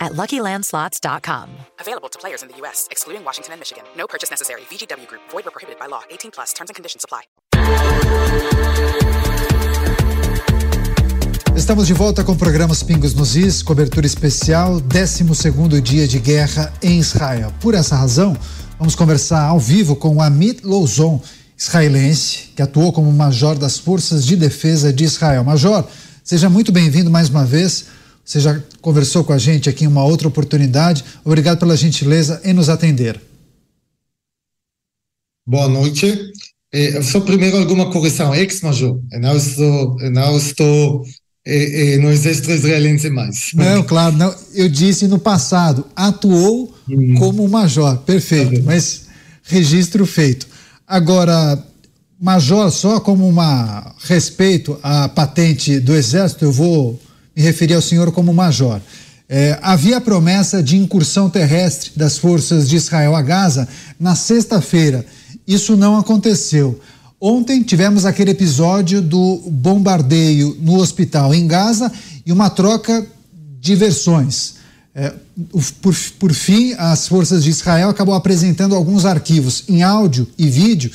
Speaker 15: at LuckyLandSlots.com.
Speaker 16: Available to players in the U.S., excluding Washington and Michigan. No purchase necessary. VGW Group. Void or prohibited by law. 18 plus. Terms and conditions apply.
Speaker 2: Estamos de volta com o programa Os Pingos nos Is, cobertura especial, 12 dia de guerra em Israel. Por essa razão, vamos conversar ao vivo com o Amit Louzon, israelense, que atuou como major das Forças de Defesa de Israel. Major, seja muito bem-vindo mais uma vez. Você já conversou com a gente aqui em uma outra oportunidade. Obrigado pela gentileza em nos atender.
Speaker 17: Boa noite. Eh, só primeiro alguma correção, ex-major. Eu não estou, não estou é, é, no exército israelense mais.
Speaker 2: Não, claro, não. Eu disse no passado, atuou hum. como major, perfeito, tá mas registro feito. Agora, Major, só como uma respeito à patente do Exército, eu vou me referir ao senhor como major. É, havia promessa de incursão terrestre das forças de Israel a Gaza na sexta-feira. Isso não aconteceu. Ontem tivemos aquele episódio do bombardeio no hospital em Gaza e uma troca de versões. É, por, por fim, as forças de Israel acabam apresentando alguns arquivos em áudio e vídeo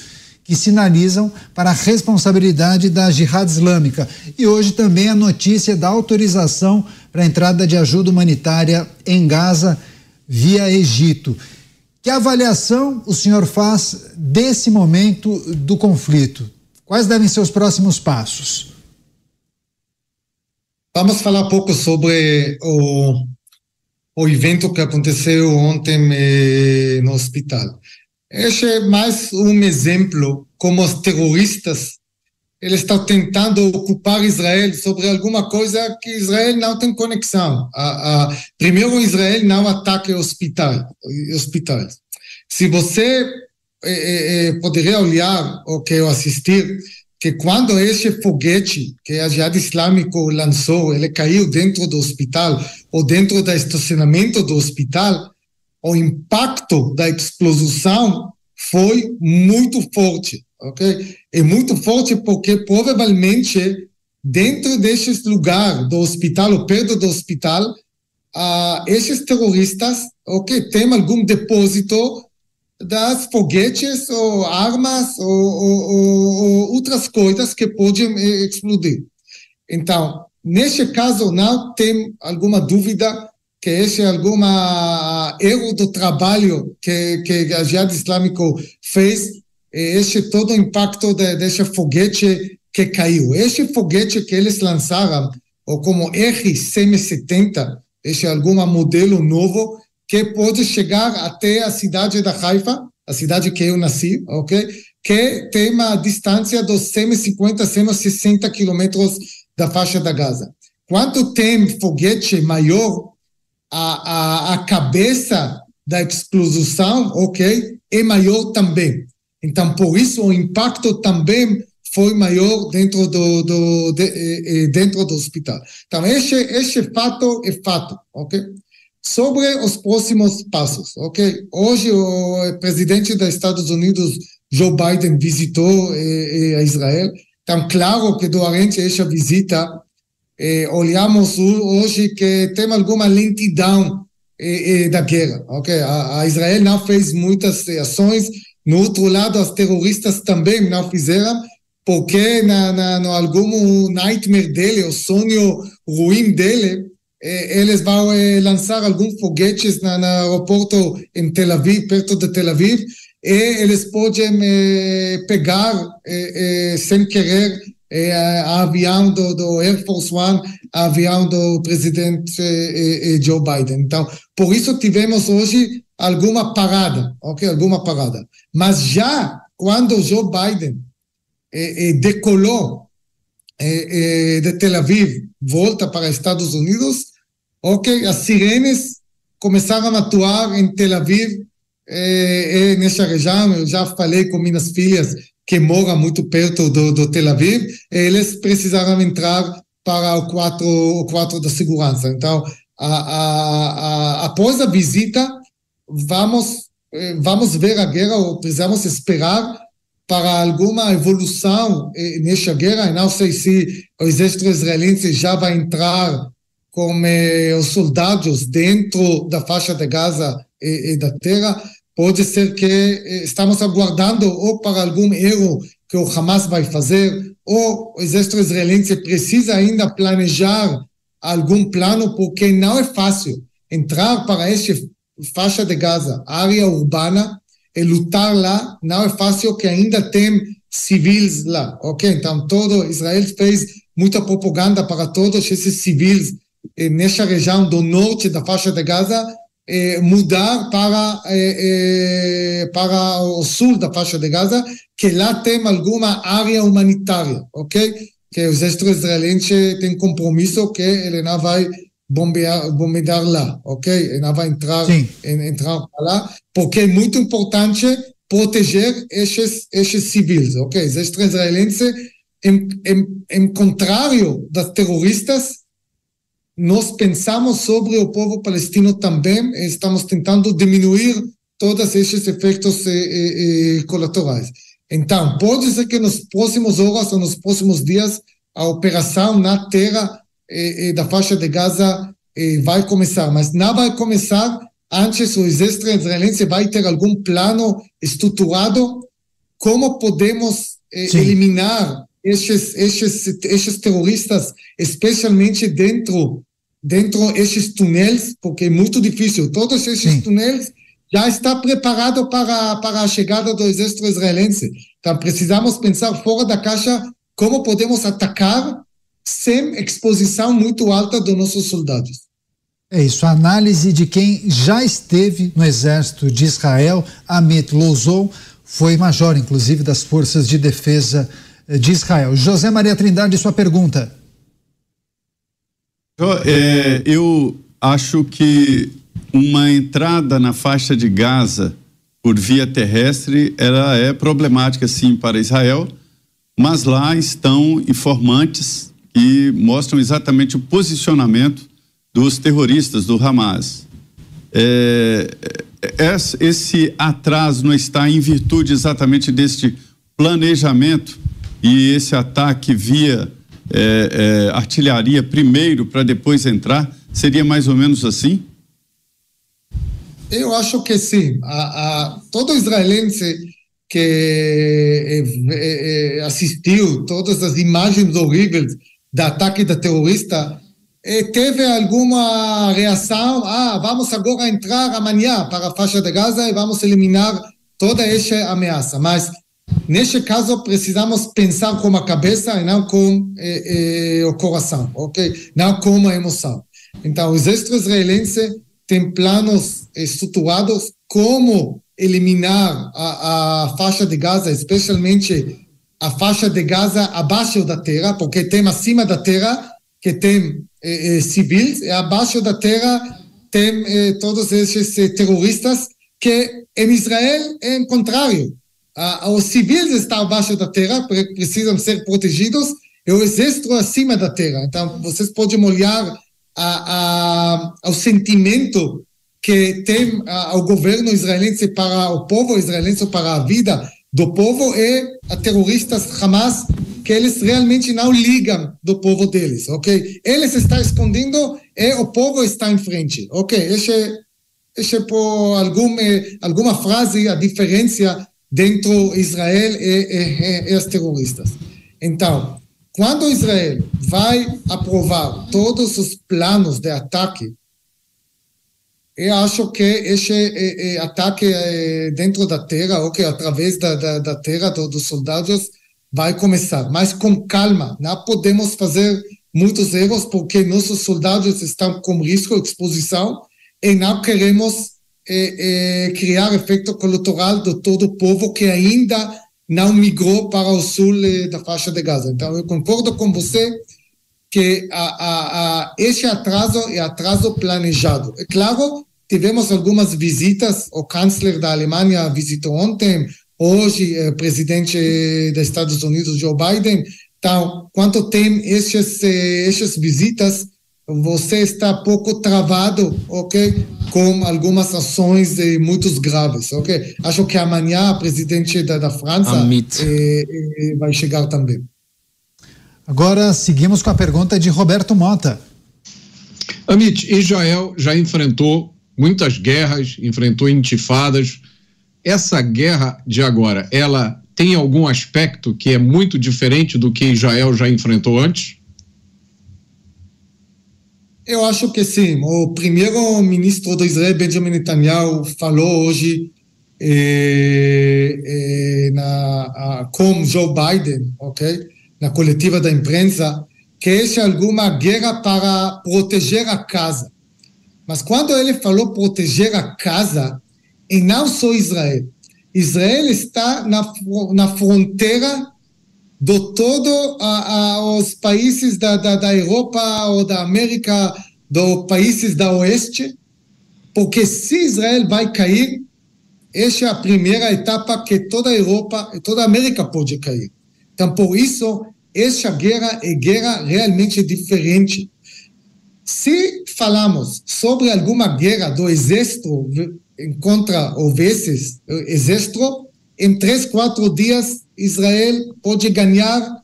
Speaker 2: que sinalizam para a responsabilidade da Jihad Islâmica. E hoje também a notícia da autorização para a entrada de ajuda humanitária em Gaza via Egito. Que avaliação o senhor faz desse momento do conflito? Quais devem ser os próximos passos?
Speaker 17: Vamos falar um pouco sobre o, o evento que aconteceu ontem eh, no hospital. Este é mais um exemplo como os terroristas estão tentando ocupar Israel sobre alguma coisa que Israel não tem conexão. A, a, primeiro, Israel não ataca hospital, hospitais. Se você é, é, poderia olhar ou que eu assistir, que quando esse foguete que a Jihad Islâmico lançou, ele caiu dentro do hospital ou dentro do estacionamento do hospital, o impacto da explosão foi muito forte, ok? É muito forte porque provavelmente dentro desses lugares do hospital ou perto do hospital, uh, esses terroristas, ok, tem algum depósito das foguetes ou armas ou, ou, ou outras coisas que podem eh, explodir. Então, neste caso, não tem alguma dúvida que esse é alguma erro do trabalho que, que a Jihad Islâmico fez, esse todo o impacto de, desse foguete que caiu. Esse foguete que eles lançaram, ou como R-170, esse é algum modelo novo, que pode chegar até a cidade da Haifa, a cidade que eu nasci, ok? Que tem uma distância de 150, 160 quilômetros da faixa da Gaza. Quando tem foguete maior, a, a, a cabeça da explosão, ok, é maior também. Então, por isso, o impacto também foi maior dentro do, do de, eh, eh, dentro do hospital. Então, este, este fato é fato, ok? Sobre os próximos passos, ok? Hoje, o presidente dos Estados Unidos, Joe Biden, visitou eh, eh, Israel. Então, claro que durante essa visita, eh, olhamos hoje que tem alguma lentidão eh, eh, da guerra. Okay? A, a, Israel não fez muitas ações, no outro lado, os terroristas também não fizeram, porque na, na, no algum nightmare dele, o sonho ruim dele, eh, eles vão eh, lançar alguns foguetes no aeroporto em Tel Aviv, perto de Tel Aviv, e eles podem pegar, sem querer, é avião do, do Air Force One, avião do presidente eh, eh, Joe Biden. Então, por isso tivemos hoje alguma parada, ok? Alguma parada. Mas já quando Joe Biden decolou de Tel Aviv, volta para Estados Unidos, ok? As sirenes começaram a atuar em Tel Aviv, nessa região. Eu já falei com minhas filhas que mora muito perto do, do Tel Aviv, eles precisaram entrar para o quadro, o da segurança. Então, a, a, a, após a visita, vamos, eh, vamos ver a guerra, ou precisamos esperar para alguma evolução eh, nessa guerra. Eu não sei se o exército israelense já vai entrar com eh, os soldados dentro da faixa de Gaza e, e da terra, Pode ser que eh, estamos aguardando ou para algum erro que o Hamas vai fazer, ou o exército israelense precisa ainda planejar algum plano, porque não é fácil entrar para esta faixa de Gaza, área urbana, e lutar lá, não é fácil que ainda tem civis lá, ok? Então, todo Israel fez muita propaganda para todos esses civis eh, nessa região do norte da faixa de Gaza, eh, mudar para, eh, eh, para o sul da faixa de Gaza, que lá tem alguma área humanitária, ok? Que o exército israelense tem compromisso que ele não vai bombear, bombear lá, ok? Ele não vai entrar, entrar lá, porque é muito importante proteger esses, esses civis, ok? Exército israelense, em, em, em contrário das terroristas, nós pensamos sobre o povo palestino também, estamos tentando diminuir todos esses efeitos eh, eh, colaterais. Então, pode ser que nos próximos horas ou nos próximos dias a operação na terra eh, da faixa de Gaza vai começar, mas não vai começar antes o exército israelense vai ter algum plano estruturado como podemos eliminar esses, esses, esses terroristas, especialmente dentro dentro desses túneis, porque é muito difícil. Todos esses Sim. túneis já está preparado para, para a chegada do exército israelense. Então, precisamos pensar fora da caixa como podemos atacar sem exposição muito alta dos nossos soldados.
Speaker 2: É isso, a análise de quem já esteve no exército de Israel, Amit Louzou, foi major, inclusive, das forças de defesa de Israel. José Maria Trindade, sua pergunta.
Speaker 3: É, eu acho que uma entrada na faixa de Gaza por via terrestre ela é problemática sim para Israel, mas lá estão informantes que mostram exatamente o posicionamento dos terroristas do Hamas. É, é esse atraso não está em virtude exatamente deste planejamento e esse ataque via é, é, artilharia primeiro para depois entrar? Seria mais ou menos assim?
Speaker 17: Eu acho que sim. A, a, todo israelense que é, assistiu todas as imagens horríveis do ataque da terrorista teve alguma reação? Ah, vamos agora entrar amanhã para a faixa de Gaza e vamos eliminar toda essa ameaça. Mas Neste caso, precisamos pensar com a cabeça e não com eh, eh, o coração, ok? Não com a emoção. Então, o exército israelense tem planos estruturados como eliminar a, a faixa de Gaza, especialmente a faixa de Gaza abaixo da terra, porque tem acima da terra que tem eh, civis e abaixo da terra tem todos esses terroristas que em Israel é o contrário os civis estão abaixo da terra, precisam ser protegidos, e o exército acima da terra. Então, vocês podem olhar a, a, ao sentimento que tem a, o governo israelense para o povo israelense, para a vida do povo, e a terroristas Hamas, que eles realmente não ligam do povo deles, ok? Eles estão escondendo e o povo está em frente, ok? Esse, esse por alguma, alguma frase, a diferença dentro de Israel e, e, e os terroristas. Então, quando Israel vai aprovar todos os planos de ataque, eu acho que esse é, é, ataque é, dentro da terra, ou que através da, da, da terra do, dos soldados, vai começar. Mas com calma, não podemos fazer muitos erros, porque nossos soldados estão com risco de exposição e não queremos é, é, criar efeito colateral de todo o povo que ainda não migrou para o sul é, da faixa de Gaza. Então, eu concordo com você que a, a, a, esse atraso é atraso planejado. É claro, tivemos algumas visitas, o chanceler da Alemanha visitou ontem, hoje o presidente dos Estados Unidos, Joe Biden. Então, quando tem essas, essas visitas, você está pouco travado, ok? Com algumas ações eh, muito graves, ok? Acho que amanhã a presidente da, da França eh, eh, vai chegar também.
Speaker 2: Agora seguimos com a pergunta de Roberto Mota.
Speaker 7: Amit, Israel já enfrentou muitas guerras, enfrentou intifadas. Essa guerra de agora, ela tem algum aspecto que é muito diferente do que Israel já enfrentou antes?
Speaker 17: Eu acho que sim. O primeiro ministro do Israel, Benjamin Netanyahu, falou hoje eh, eh, na, a, com Joe Biden, ok? Na coletiva da imprensa, que é alguma guerra para proteger a casa. Mas quando ele falou proteger a casa, e não só Israel, Israel está na, na fronteira do todo a, a, os países da, da, da Europa ou da América, dos países da Oeste, porque se Israel vai cair, essa é a primeira etapa que toda a Europa e toda a América pode cair. Então, por isso, essa guerra é guerra realmente diferente. Se falamos sobre alguma guerra do exército contra ou vezes exército, em três, quatro dias Israel pode ganhar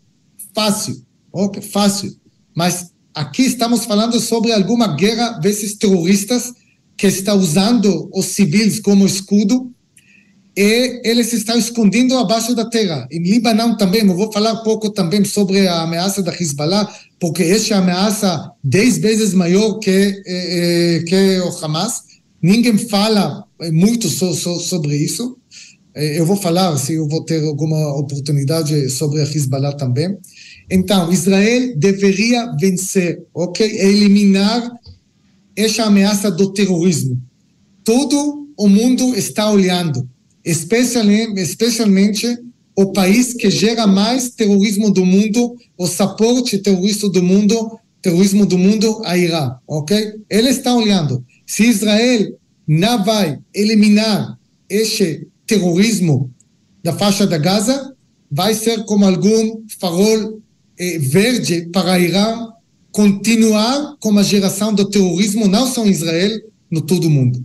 Speaker 17: fácil, ok, fácil. Mas aqui estamos falando sobre alguma guerra vezes terroristas que está usando os civis como escudo e eles estão escondendo abaixo da terra. Em Líbano também, eu vou falar pouco também sobre a ameaça da Hezbollah, porque essa ameaça dez vezes maior que, eh, eh, que o Hamas. Ninguém fala muito so, so, sobre isso. Eh, eu vou falar, se eu vou ter alguma oportunidade, sobre a Hezbollah também. Então, Israel deveria vencer, ok? Eliminar essa ameaça do terrorismo. Todo o mundo está olhando especialmente, especialmente o país que gera mais terrorismo do mundo, o suporte terrorista do mundo, terrorismo do mundo, a Irã, ok? Ele está olhando. Se Israel não vai eliminar esse terrorismo da faixa da Gaza, vai ser como algum farol eh, verde para Irã continuar com a geração do terrorismo, não só em Israel, no todo o mundo.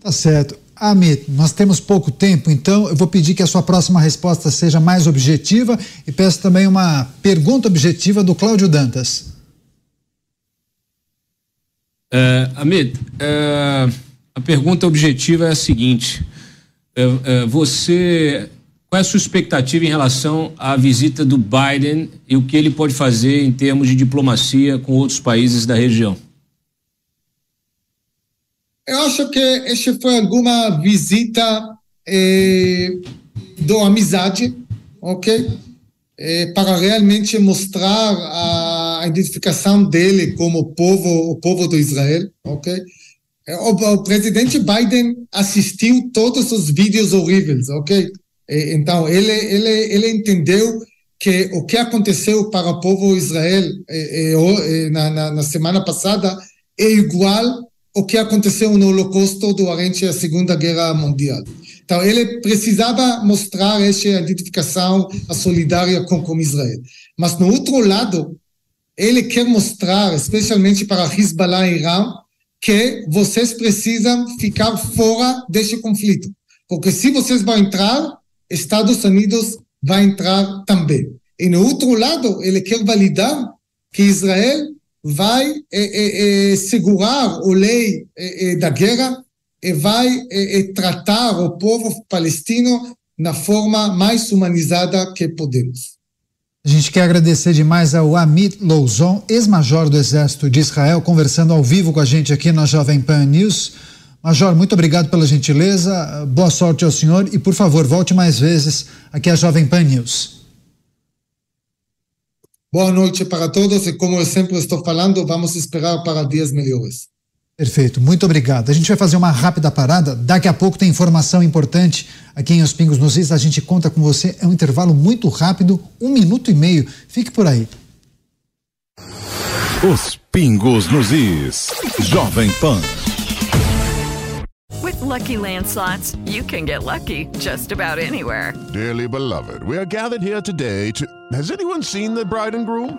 Speaker 2: Tá certo. Amit, nós temos pouco tempo, então eu vou pedir que a sua próxima resposta seja mais objetiva e peço também uma pergunta objetiva do Cláudio Dantas.
Speaker 6: Uh, Amit, uh, a pergunta objetiva é a seguinte: uh, você, qual é a sua expectativa em relação à visita do Biden e o que ele pode fazer em termos de diplomacia com outros países da região?
Speaker 17: Eu acho que essa foi alguma visita eh, do amizade, ok? Eh, para realmente mostrar a identificação dele como povo, o povo do Israel, ok? O, o presidente Biden assistiu todos os vídeos horríveis, ok? Então ele ele ele entendeu que o que aconteceu para o povo Israel na, na, na semana passada é igual o que aconteceu no Holocausto durante a Segunda Guerra Mundial. Então, ele precisava mostrar essa identificação solidária com, com Israel. Mas, no outro lado, ele quer mostrar, especialmente para Hezbollah e Irã, que vocês precisam ficar fora deste conflito. Porque se vocês vão entrar, Estados Unidos vai entrar também. E no outro lado, ele quer validar que Israel vai é, é, segurar a lei da guerra e vai tratar o povo palestino na forma mais humanizada que podemos.
Speaker 2: A gente quer agradecer demais ao Amit Louzon, ex-major do Exército de Israel, conversando ao vivo com a gente aqui na Jovem Pan News. Major, muito obrigado pela gentileza, boa sorte ao senhor e, por favor, volte mais vezes aqui à Jovem Pan News.
Speaker 17: Boa noite para todos e como eu sempre estou falando, vamos esperar para dias melhores.
Speaker 2: Perfeito, muito obrigado. A gente vai fazer uma rápida parada. Daqui a pouco tem informação importante aqui em Os Pingos nos Is. A gente conta com você. É um intervalo muito rápido, um minuto e meio. Fique por aí.
Speaker 1: Os Pingos nos Is. Jovem Pan.
Speaker 18: With lucky landslots, you can get lucky just about anywhere.
Speaker 19: Dearly beloved, we are gathered here today to. Has anyone seen the bride and groom?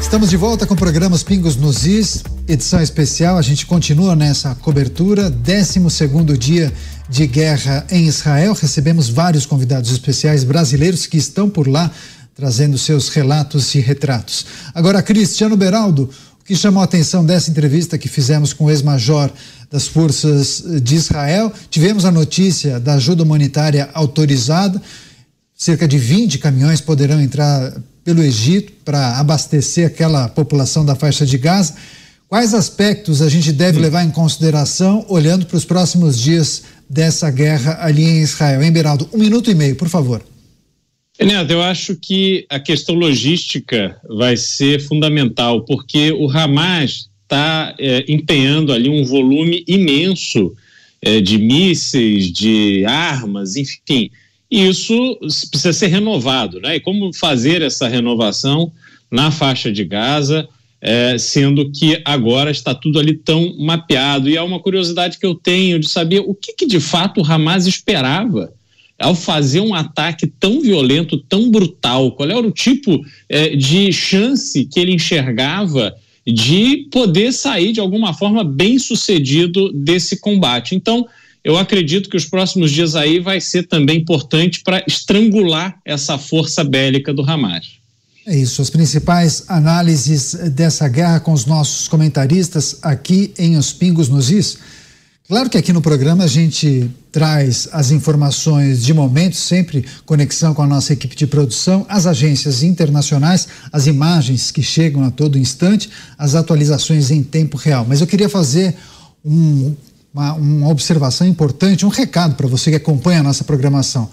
Speaker 2: Estamos de volta com o programa Os Pingos nos Is, edição especial. A gente continua nessa cobertura, 12 segundo dia de guerra em Israel. Recebemos vários convidados especiais brasileiros que estão por lá trazendo seus relatos e retratos. Agora, Cristiano Beraldo, o que chamou a atenção dessa entrevista que fizemos com o ex-major das forças de Israel, tivemos a notícia da ajuda humanitária autorizada. Cerca de 20 caminhões poderão entrar pelo Egito para abastecer aquela população da faixa de Gaza. Quais aspectos a gente deve Sim. levar em consideração olhando para os próximos dias dessa guerra ali em Israel? Hein, Beraldo? Um minuto e meio, por favor.
Speaker 4: Neto, eu acho que a questão logística vai ser fundamental, porque o Hamas está é, empenhando ali um volume imenso é, de mísseis, de armas, enfim. E isso precisa ser renovado, né? E como fazer essa renovação na faixa de Gaza, é, sendo que agora está tudo ali tão mapeado. E é uma curiosidade que eu tenho de saber o que, que de fato o Hamas esperava ao fazer um ataque tão violento, tão brutal? Qual era o tipo é, de chance que ele enxergava de poder sair de alguma forma bem sucedido desse combate? Então, eu acredito que os próximos dias aí vai ser também importante para estrangular essa força bélica do Hamas.
Speaker 2: É isso, as principais análises dessa guerra com os nossos comentaristas aqui em Os Pingos nos Is. Claro que aqui no programa a gente traz as informações de momento, sempre conexão com a nossa equipe de produção, as agências internacionais, as imagens que chegam a todo instante, as atualizações em tempo real. Mas eu queria fazer um, uma, uma observação importante, um recado para você que acompanha a nossa programação.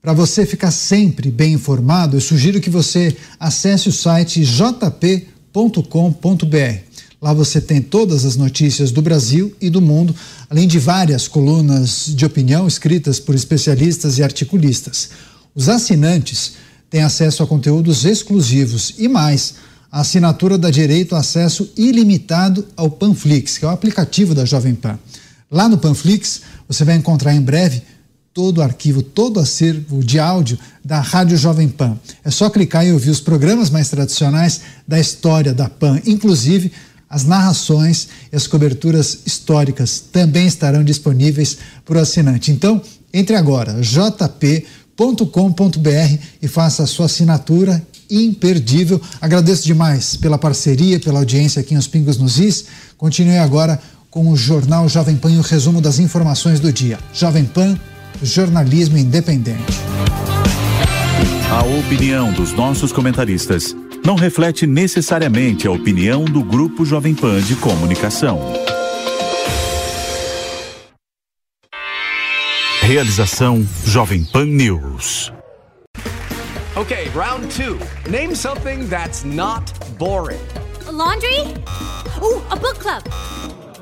Speaker 2: Para você ficar sempre bem informado, eu sugiro que você acesse o site jp.com.br. Lá você tem todas as notícias do Brasil e do mundo, além de várias colunas de opinião escritas por especialistas e articulistas. Os assinantes têm acesso a conteúdos exclusivos e mais. A assinatura dá direito a acesso ilimitado ao Panflix, que é o aplicativo da Jovem Pan. Lá no Panflix, você vai encontrar em breve todo o arquivo, todo o acervo de áudio da Rádio Jovem Pan. É só clicar e ouvir os programas mais tradicionais da história da Pan, inclusive as narrações e as coberturas históricas também estarão disponíveis para o assinante. Então, entre agora, jp.com.br e faça a sua assinatura imperdível. Agradeço demais pela parceria, pela audiência aqui nos Pingos nos Is. Continue agora com o Jornal Jovem Pan e o resumo das informações do dia. Jovem Pan, jornalismo independente.
Speaker 20: A opinião dos nossos comentaristas não reflete necessariamente a opinião do Grupo Jovem Pan de Comunicação. Realização Jovem Pan News.
Speaker 10: Okay, round two. Name something that's not boring.
Speaker 21: A laundry? Ooh, a book club.